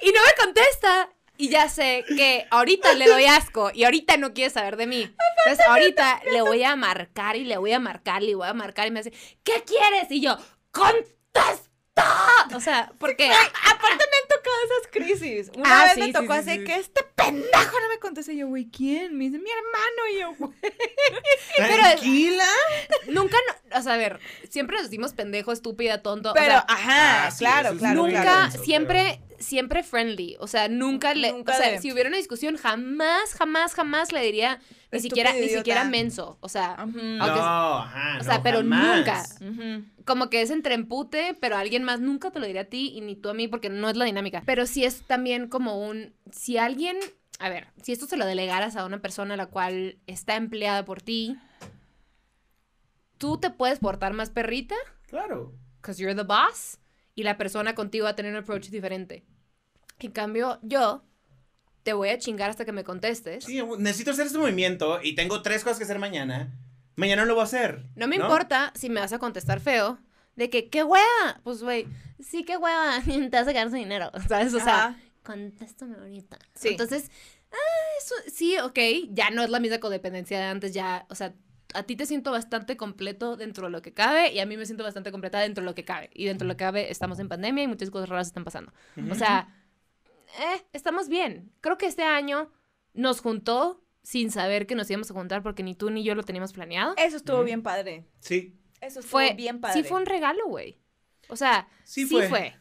Y no me contesta. Y ya sé que ahorita le doy asco y ahorita no quiere saber de mí. Entonces ahorita le voy a marcar y le voy a marcar y le voy a marcar y me dice, ¿qué quieres? Y yo, ¡contesta! O sea, porque... Aparte me tocado esas crisis. Una Ah, vez sí, me tocó sí, así sí. que este pendejo no me contesta. Y yo, güey, ¿quién? Me dice, mi hermano. Y yo, güey. Tranquila. Nunca, no- o sea, a ver, siempre nos decimos pendejo, estúpida, tonto. o Pero, sea, ajá, Ah, sí, claro, claro. nunca, claro. siempre, siempre friendly. O sea, nunca le. Nunca o sea, de- si hubiera una discusión, jamás, jamás, jamás le diría ni siquiera, ni siquiera menso. O sea. No, Aunque- ajá, o sea, no, pero jamás. Ujú. como que es entre empute, pero alguien más nunca te lo diría a ti y ni tú a mí porque no es la dinámica. Pero sí es también como un, si alguien, a ver, si esto se lo delegaras a una persona la cual está empleada por ti, tú te puedes portar más perrita, Claro. because you're the boss, y la persona contigo va a tener un approach diferente. En cambio, yo te voy a chingar hasta que me contestes. Sí, necesito hacer este movimiento y tengo tres cosas que hacer mañana. Mañana no lo voy a hacer. No me importa si me vas a contestar feo. De que, ¿qué hueva? Pues, güey, sí, qué hueva. Te vas a ganar su dinero, ¿sabes? O sea, contéstame ahorita. Sí. Entonces, ah, eso, sí, ok, ya no es la misma codependencia de antes, ya, o sea, a ti te siento bastante completo dentro de lo que cabe y a mí me siento bastante completa dentro de lo que cabe. Y dentro de lo que cabe estamos en pandemia y muchas cosas raras están pasando. O sea, eh, estamos bien. Creo que este año nos juntó sin saber que nos íbamos a juntar porque ni tú ni yo lo teníamos planeado. Eso estuvo bien padre. Sí. Eso estuvo Fue, bien padre. sí fue un regalo, güey. O sea, Sí sí, fue. fue.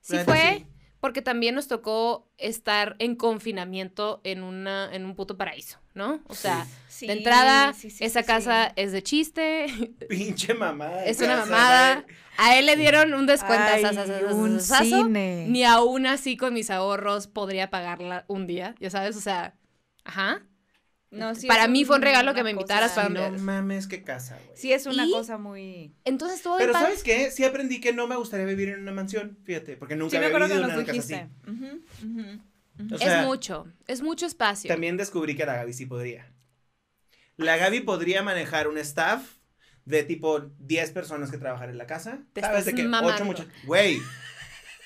Sí fue, sí. Porque también nos tocó estar en confinamiento en, una, en un puto paraíso, ¿no? O sea, Sí, de entrada, sí, sí, esa casa sí. es de chiste, Pinche mamada. es una mamada. A él le dieron un descuento. Ay, un cine. Ni aún así con mis ahorros podría pagarla un día, ya sabes, o sea, ajá. No, sí Para mí fue un regalo que me cosa- invitaras para no mames, qué casa, güey. Sí, es una Y- cosa muy... Entonces bien Pero. ¿sabes qué? Sí aprendí que no me gustaría vivir en una mansión, fíjate, porque nunca Sí, me había acuerdo que vivido en una casa así. Ujú, ujú. O sea, es mucho, es mucho espacio. También descubrí que la Gaby sí podría. La Gaby podría manejar un staff de tipo 10 personas que trabajan en la casa. Te ¿Sabes? De mamando. ocho muchachos. Güey,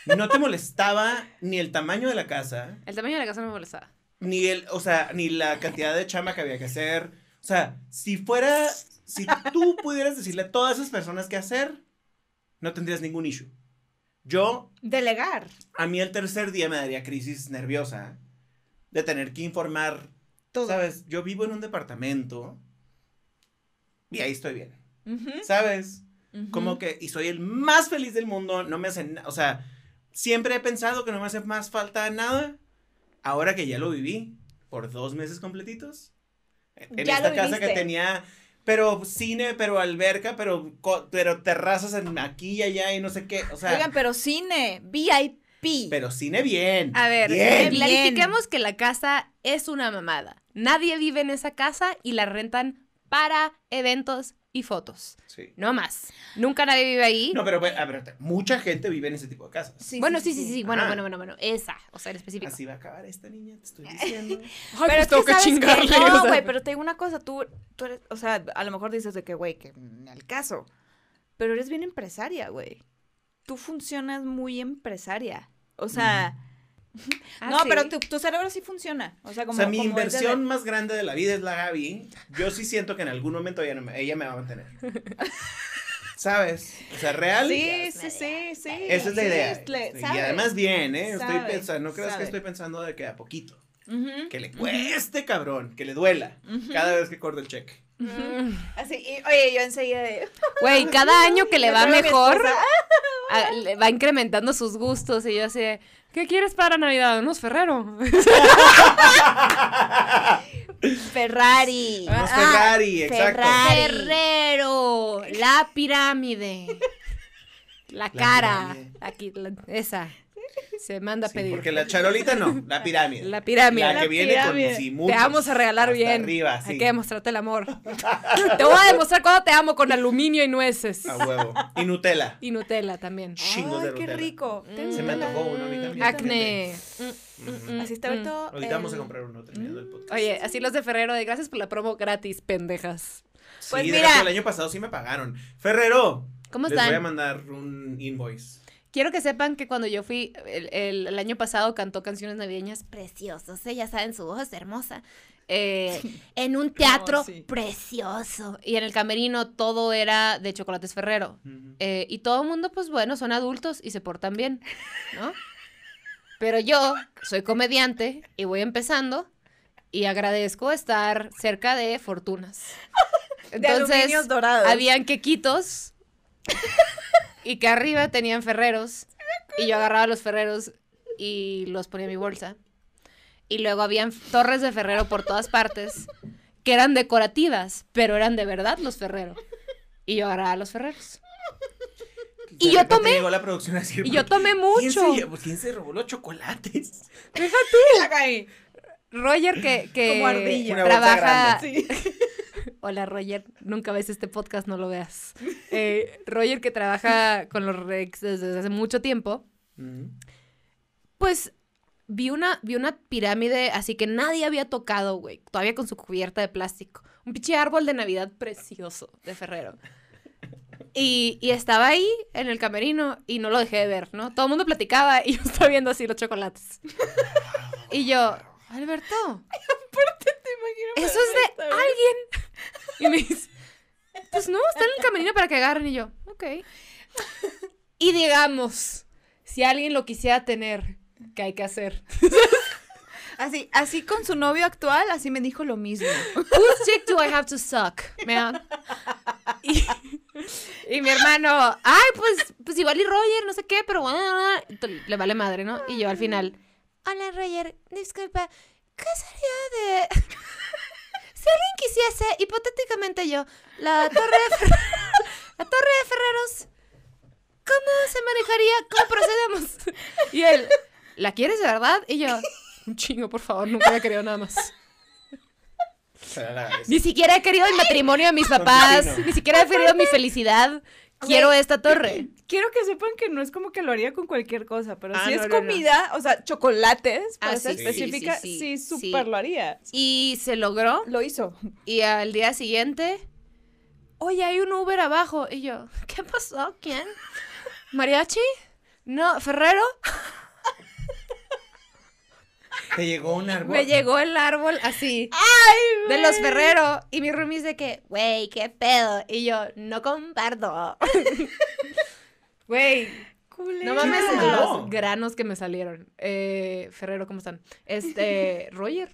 no te molestaba ni el tamaño de la casa, El tamaño de la casa no me molestaba. Ni el, o sea, ni la cantidad de chamba que había que hacer. O sea, si fuera, si tú pudieras decirle a todas esas personas qué hacer, no tendrías ningún issue. Yo Delegar. a mí el tercer día me daría crisis nerviosa de tener que informar. Todo. ¿Sabes? Yo vivo en un departamento y ahí estoy bien. ¿Sabes? Como que, y soy el más feliz del mundo, no me hace, na- o sea, siempre he pensado que no me hace más falta nada. Ahora que ya lo viví por dos meses completitos. En Ya esta lo casa que tenía, pero cine, pero alberca, pero, co- pero terrazas en aquí y allá y no sé qué. O sea, Oigan, pero cine, VIP. pero cine bien. A ver, bien. clarifiquemos que la casa es una mamada. Nadie vive en esa casa y la rentan para eventos y fotos. Sí. No más. Nunca nadie vive ahí. No, pero a ver, mucha gente vive en ese tipo de casas. bueno, sí, sí, sí, Bueno, bueno, bueno, bueno. Esa, o sea, en específico. Así va a acabar esta niña, te estoy diciendo. Ay, Pero pues es tengo que que sabes que- chingarle. o No, sea. güey, pero te digo una cosa, tú, tú eres, o sea, a lo mejor dices de que, güey, que al caso. Pero eres bien empresaria, güey. Tú funcionas muy empresaria. O sea, Ah, no, sí. pero tu, tu cerebro sí funciona. O sea, o como sea, mi como es de- inversión más grande de la vida es la Gaby. Yo sí siento que en algún momento ella, no me, ella me va a mantener. ¿Sabes? O sea, real. Sí, sí, sí, sí. Esa es la Sí, idea. le- y además bien, ¿eh? Estoy pensando, no creas sabe. que estoy pensando de que a poquito. Que le cueste, cabrón. Que le duela. Cada vez que corte el cheque. Así, y, oye, yo enseguida de... Güey, cada año que le va mejor, esposa. a- le va incrementando sus gustos. Y yo así, de, ¿qué quieres para Navidad? Unos Ferrero. Ferrari. Unos Ferrari, exacto. Ferrari. Ferrero, la pirámide, la La cara, pirámide. aquí, la- esa, se manda a Sí, pedir. porque la charolita no, la pirámide. La pirámide. La La que viene pirámide. con sí, Te vamos a regalar hasta bien. arriba, sí. Hay que demostrarte el amor. te voy a demostrar cuando te amo con aluminio y nueces. A huevo. Y Nutella. Y Nutella también. Chingos de Ay, qué Nutella. rico. Mm. Se me antojó uno a mí también. Acné. Ujú. Mm, Así está mm. ahorita. Ahorita vamos a el- comprar uno terminando el podcast. Oye, así los de Ferrero, de gracias por la promo gratis, pendejas. Sí, Pues de mira. hecho, el año pasado sí me pagaron. Ferrero. ¿Cómo Les voy a están? mandar un invoice. Quiero que sepan que cuando yo fui el, el- el año pasado cantó canciones navideñas preciosas, ¿eh? ya saben, su voz es hermosa. eh, en un teatro sí. precioso. Y en el camerino todo era de chocolates Ferrero. Eh, y todo el mundo, pues bueno, son adultos y se portan bien, ¿no? Pero yo soy comediante y voy empezando y agradezco estar cerca de fortunas. De aluminios dorados. habían quequitos y que arriba tenían ferreros y yo agarraba los ferreros y los ponía en mi bolsa. Y luego habían torres de ferrero por todas partes que eran decorativas, pero eran de verdad los ferreros. Y yo agarraba los ferreros. De Y yo tomé- Llegó la producción a decir, Y yo tomé ¿Quién se, mucho. llevó- ¿Quién se robó los chocolates? La caí. Roger que, que Como ardilla. Una bolsa trabaja... grande. Hola Roger, nunca ves este podcast, no lo veas. Eh, Roger que trabaja con los Rex desde hace mucho tiempo, pues vi una, vi una pirámide así que nadie había tocado, güey, todavía con su cubierta de plástico. Un pinche árbol de Navidad precioso de Ferrero. Y, y estaba ahí en el camerino y no lo dejé de ver, ¿no? Todo el mundo platicaba y yo estaba viendo así los chocolates. Y yo, Alberto, eso es de alguien. Y me dice, pues no, está en el camerino para que agarren. Y yo, ok. Y digamos, si alguien lo quisiera tener, ¿qué hay que hacer? Así, así con su novio actual, así me dijo lo mismo. Whose dick do I have to suck, man? Y, y mi hermano, ay, pues, pues igual y Roger, no sé qué, pero bueno, le vale madre, ¿no? Y yo al final, hola Roger, disculpa, ¿qué sería de... Si alguien quisiese, hipotéticamente yo, la torre de, Fer- la torre de Ferreros, ¿cómo se manejaría? ¿Cómo procedemos? Y él, ¿la quieres de verdad? Y yo, un chingo, por favor, nunca había querido nada más. Ni siquiera he querido el matrimonio de mis papás, ni siquiera he querido mi felicidad. Quiero esta torre. Quiero que sepan que no es como que lo haría con cualquier cosa, pero Ah, si no, es no, no. comida, o sea, chocolates, para Ah, ser sí, sí, específica, sí, sí. súper lo haría. Y se logró. Lo hizo. Y al día siguiente, oye, hay un Uber abajo. Y yo, ¿qué pasó? ¿Quién? ¿Mariachi? No, Ferrero. Te llegó un árbol. Me llegó el árbol así. de los Ferrero. Y mi roomie dice que, güey, qué pedo. Y yo, no comparto. Güey, no mames ¿Quién te los granos que me salieron. Eh, Ferrero, ¿cómo están? Este, Roger.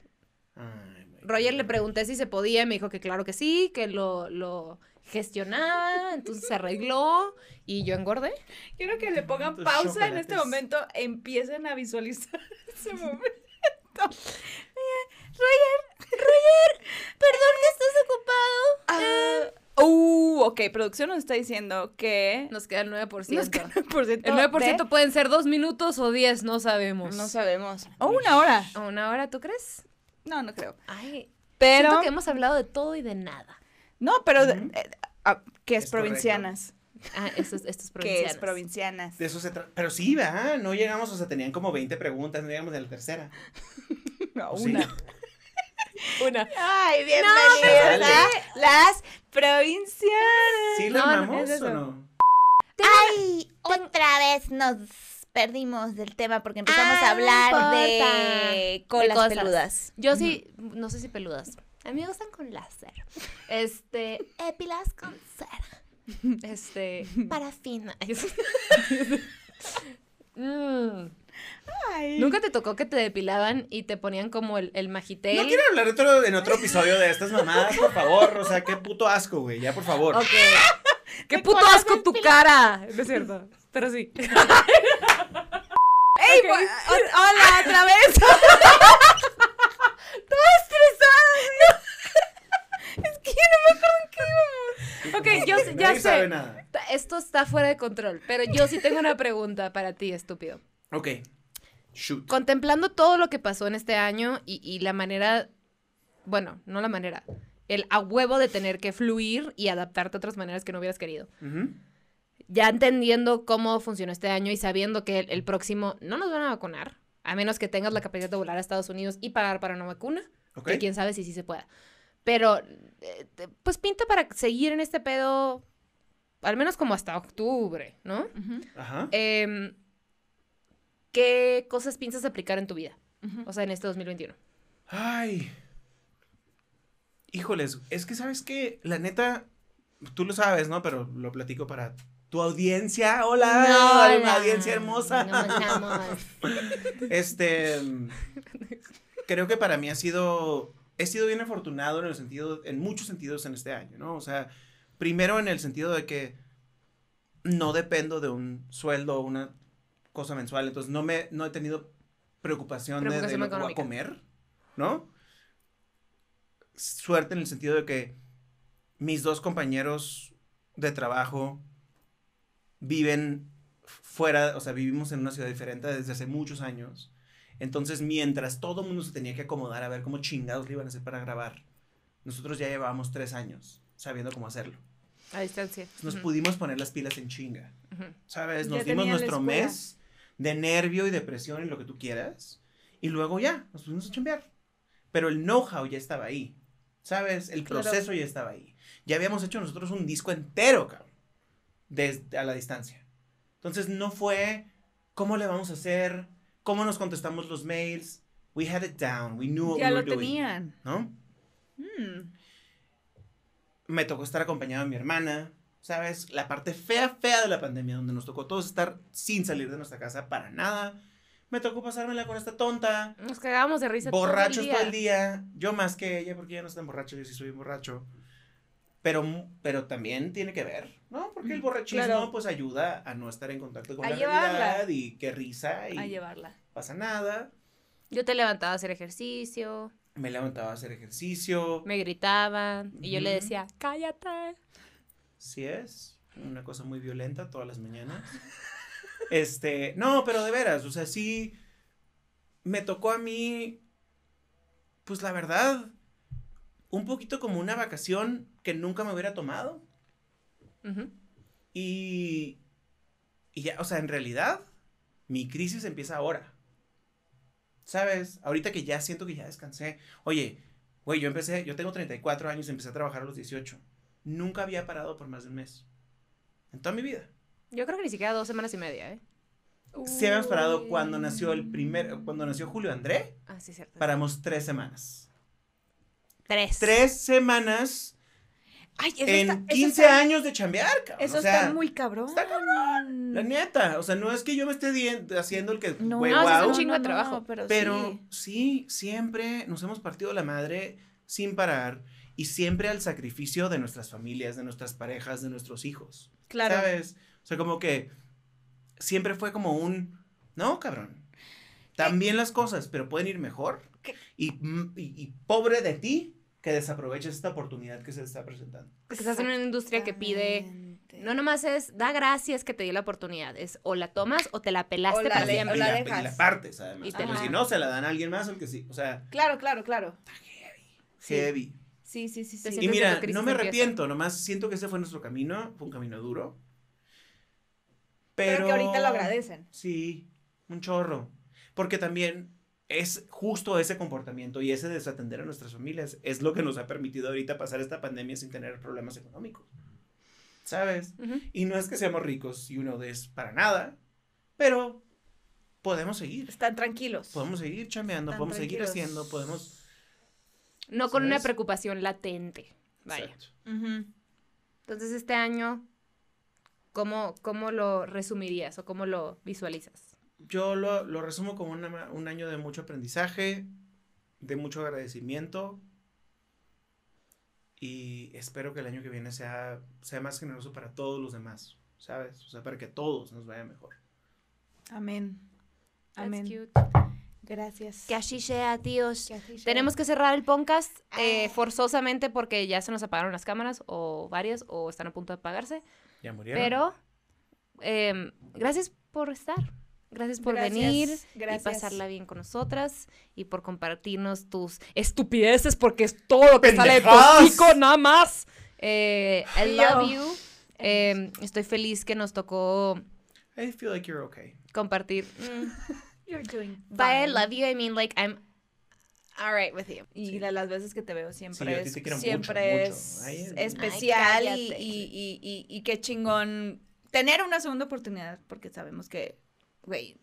Ay, my Roger le pregunté si se podía y me dijo que claro que sí, que lo, lo gestionaba, entonces se arregló y yo engordé. Quiero que le pongan pausa en este momento, empiecen a visualizar ese momento. Perdón que estás ocupado. Ah, uh, ok, producción nos está diciendo que... Nos queda el 9%. Nos queda el 9%. el 9% de- pueden ser dos minutos o 10, no sabemos. No sabemos. O una hora. ¿A una hora tú crees? No, no creo. Ay, Pero... siento que hemos hablado de todo y de nada. No, pero, eh, ah, ¿qué es, Es correcto. provincianas? Ah, esto es, esto es ¿Qué es provincianas. De eso se trata. Pero sí, ¿verdad? No llegamos, o sea, tenían como 20 preguntas, no llegamos a la tercera. No, una. Una. Ay, bienvenidas a las provincianas. ¿Sí la No, no, armamos es eso. o no? Ay, otra vez nos perdimos del tema porque empezamos Ah, a hablar no de colas De cosas. peludas. Yo sí, no sé si peludas. A mí me gustan con láser. Este, épilas con cera. Este, parafina. Mm. Ay. ¿Nunca te tocó que te depilaban y te ponían como el, el magitel? No quiero hablar de otro, en otro episodio de estas mamadas, por favor. O sea, qué puto asco, güey. Ya, por favor. Ok. ¡Qué puto asco tu cara! No es cierto, pero sí. ¡Ey! hola, otra vez. Toda estresada. No. Es que yo no me acuerdo en qué íbamos. Ok, yo sé- ya Nadie sabe sé. nada. Esto está fuera de control, pero yo sí tengo una pregunta para ti, estúpido. Ok. Shoot. Contemplando todo lo que pasó en este año y, y la manera, bueno, no la manera, el a huevo de tener que fluir y adaptarte a otras maneras que no hubieras querido. Ya entendiendo cómo funcionó este año y sabiendo que el, el próximo no nos van a vacunar, a menos que tengas la capacidad de volar a Estados Unidos y pagar para una vacuna, Ok. que quién sabe si sí se pueda. Pero, eh, pues pinta para seguir en este pedo, al menos como hasta octubre, ¿no? Ajá. Em, ¿Qué cosas piensas aplicar en tu vida? O sea, en este 2021. Ay. Híjoles, es que sabes que la neta, tú lo sabes, ¿no? Pero lo platico para tu audiencia. Hola, una audiencia hermosa. Este, mm, creo que para mí ha sido, he sido bien afortunado en el sentido, en muchos sentidos en este año, ¿no? O sea, primero en el sentido de que no dependo de un sueldo o una cosa mensual, entonces no me, no he tenido preocupación, de- de, Preocupación lo que voy a comer, ¿no? Suerte en el sentido de que mis dos compañeros de trabajo viven fuera, o sea, vivimos en una ciudad diferente desde hace muchos años. Entonces, mientras todo el mundo se tenía que acomodar a ver cómo chingados le iban a hacer para grabar, nosotros ya llevábamos tres años sabiendo cómo hacerlo. A distancia. Nos Ujú, pudimos poner las pilas en chinga. ¿sabes? Ya Nos dimos nuestro mes de nervio y depresión y lo que tú quieras, y luego ya, nos pusimos a chambear. Pero el know-how ya estaba ahí, ¿sabes? El Claro. proceso ya estaba ahí. Ya habíamos hecho nosotros un disco entero, cabrón, desde a la distancia. Entonces no fue cómo le vamos a hacer, cómo nos contestamos los mails. We had it down. We knew what Ya we lo were doing, tenían. ¿no? Mm. Me tocó estar acompañado de mi hermana, ¿sabes? La parte fea, fea de la pandemia, donde nos tocó todos estar sin salir de nuestra casa para nada. Me tocó pasármela con esta tonta. Nos cagábamos de risa borrachos todo todo el el, día. día. Yo más que ella, porque ella no es tan borracho, yo sí soy borracho. Pero, pero también tiene que ver, ¿no? Porque el borrachismo, Claro. pues, ayuda a no estar en contacto con A la llevarla. realidad y qué risa y A llevarla. pasa nada. Yo te levantaba a hacer ejercicio, Me levantaba a hacer ejercicio. me gritaban y yo le decía, cállate. Sí es, una cosa muy violenta todas las mañanas. Este, no, pero de veras, o sea, sí, me tocó a mí, pues la verdad, un poquito como una vacación que nunca me hubiera tomado. Y, y ya, o sea, en realidad, mi crisis empieza ahora. ¿Sabes? Ahorita que ya siento que ya descansé. Oye, güey, yo empecé, yo tengo 34 años y empecé a trabajar a los 18. Nunca había parado por más de un mes. En toda mi vida. Yo creo que ni siquiera dos semanas y media, ¿eh? Si habíamos parado cuando nació el primer, cuando nació Julio André, Ah, sí, cierto. paramos tres semanas. Tres. Tres semanas Ay, eso en está, eso 15 está- años de chambear, cabrón. Eso o sea, está muy cabrón. está La neta, o sea, no es que yo me esté haciendo el que, No, güey, No, es un chingo de trabajo. pero, Pero sí. sí. siempre nos hemos partido la madre sin parar y siempre al sacrificio de nuestras familias, de nuestras parejas, de nuestros hijos. Claro. ¿Sabes? O sea, como que siempre fue como un, no, cabrón. También las cosas, pero pueden ir mejor. ¿Qué? Y, y, y pobre de ti que desaproveches esta oportunidad que se está presentando. Porque estás en una industria que pide. No nomás es, da gracias que te dio la oportunidad. Es o la tomas o te la pelaste O la para le- siempre. y, la la, y dejas. la partes, además. Y te- Porque si no, se la dan a alguien más o el que sí. O sea, Claro, claro, claro. Sí. heavy, Sí, sí, sí, Te sí. Y mira, no me empieza. arrepiento, nomás siento que ese fue nuestro camino, fue un camino duro. Pero, Pero que ahorita lo agradecen. Sí, un chorro. Porque también es justo ese comportamiento y ese desatender a nuestras familias es lo que nos ha permitido ahorita pasar esta pandemia sin tener problemas económicos. ¿Sabes? Y no es que seamos ricos y uno es para nada, pero podemos seguir. Están tranquilos. Podemos seguir chambeando, Están podemos seguir haciendo, podemos... No con una preocupación latente. Vaya. Entonces, este año, ¿cómo, ¿cómo lo resumirías o cómo lo visualizas? Yo lo, lo resumo como una- un año de mucho aprendizaje, de mucho agradecimiento y espero que el año que viene sea, sea más generoso para todos los demás, ¿sabes? O sea, para que todos nos vaya mejor. Amén. That's Amén. cute. Gracias. Que así sea, tíos. Que así sea. Tenemos que cerrar el podcast eh, forzosamente porque ya se nos apagaron las cámaras o varias o están a punto de apagarse. ¿Ya murieron? Pero em, gracias por estar. Gracias por Gracias, venir y gracias. pasarla bien con nosotras y por compartirnos tus estupideces porque es todo lo que sale de tu nada más. Eh, I Y love yo. you. Em, estoy feliz que nos tocó I feel like you're okay. compartir. Mm. You're doing By I love you, I mean like I'm all right with you. Y la- las veces que te veo siempre Sí, es, te mucho, siempre mucho. es Ay, ay, especial y, cállate. y, y, y, y qué chingón tener una segunda oportunidad porque sabemos que, güey,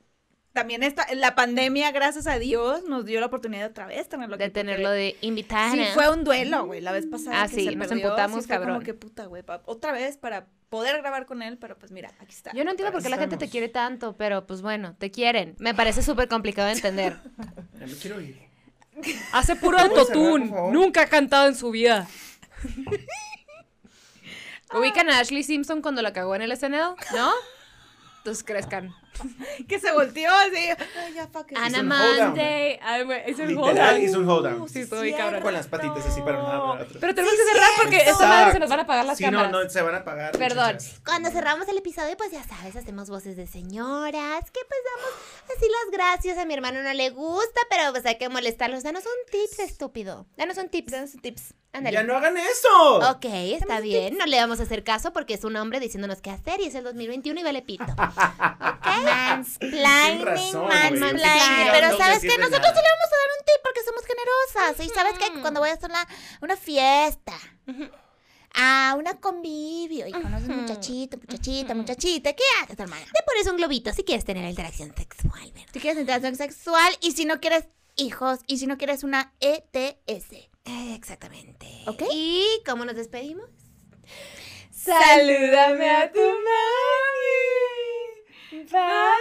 también esta, la pandemia, gracias a Dios, nos dio la oportunidad de otra vez tenerlo De tenerlo de invitada. Sí, fue un duelo, güey, la vez pasada. Ah, que sí, se nos perdió, emputamos, sí fue cabrón. Como que puta, güey, otra vez para poder grabar con él, pero pues mira, aquí está. Yo no entiendo por qué la gente te quiere tanto, pero pues bueno, te quieren. Me parece súper complicado de entender. Ya me quiero ir. Hace puro ¿Puedes cerrar, autotune. Nunca ha cantado en su vida. ¿Ubican a Ashley Simpson cuando la cagó en el SNL? ¿No? Entonces crezcan. Que se volteó así. Ay, ya, fuck it. Ana- Ana un hold down. Monday. Ay, güey, es un hold down. Sí, estoy cabrón. Con las patitas así para un otro. Pero tenemos que cerrar porque esta madre se nos van a apagar las sí, cámaras. no, no, se van a apagar. Perdón. muchachas. Cuando cerramos el episodio, pues ya sabes, hacemos voces de señoras, que pues damos así las gracias. A mi hermano no le gusta, pero pues hay que molestarlos. Danos un tips, estúpido. Danos un tips. Danos tips. Ándale. ¡Ya no hagan eso! Ok, está bien. No le vamos a hacer caso porque es un hombre diciéndonos qué hacer y es el 2021 y vale pito. ¿Ok? Mansplaining, razón, mansplaining. Pero ¿sabes qué? Nosotros nada. le vamos a dar un tip porque somos generosas. Y ¿sabes? Que Cuando vayas a una, una fiesta, a una convivio y conoces muchachito, muchachita, muchachita, ¿qué haces, hermana? Te pones un globito si quieres tener interacción sexual, ¿verdad? Si quieres interacción sexual y si no quieres hijos y si no quieres una ETS. Exactamente. ¿Ok? ¿Y cómo nos despedimos? Salúdame a tu mami. Bye.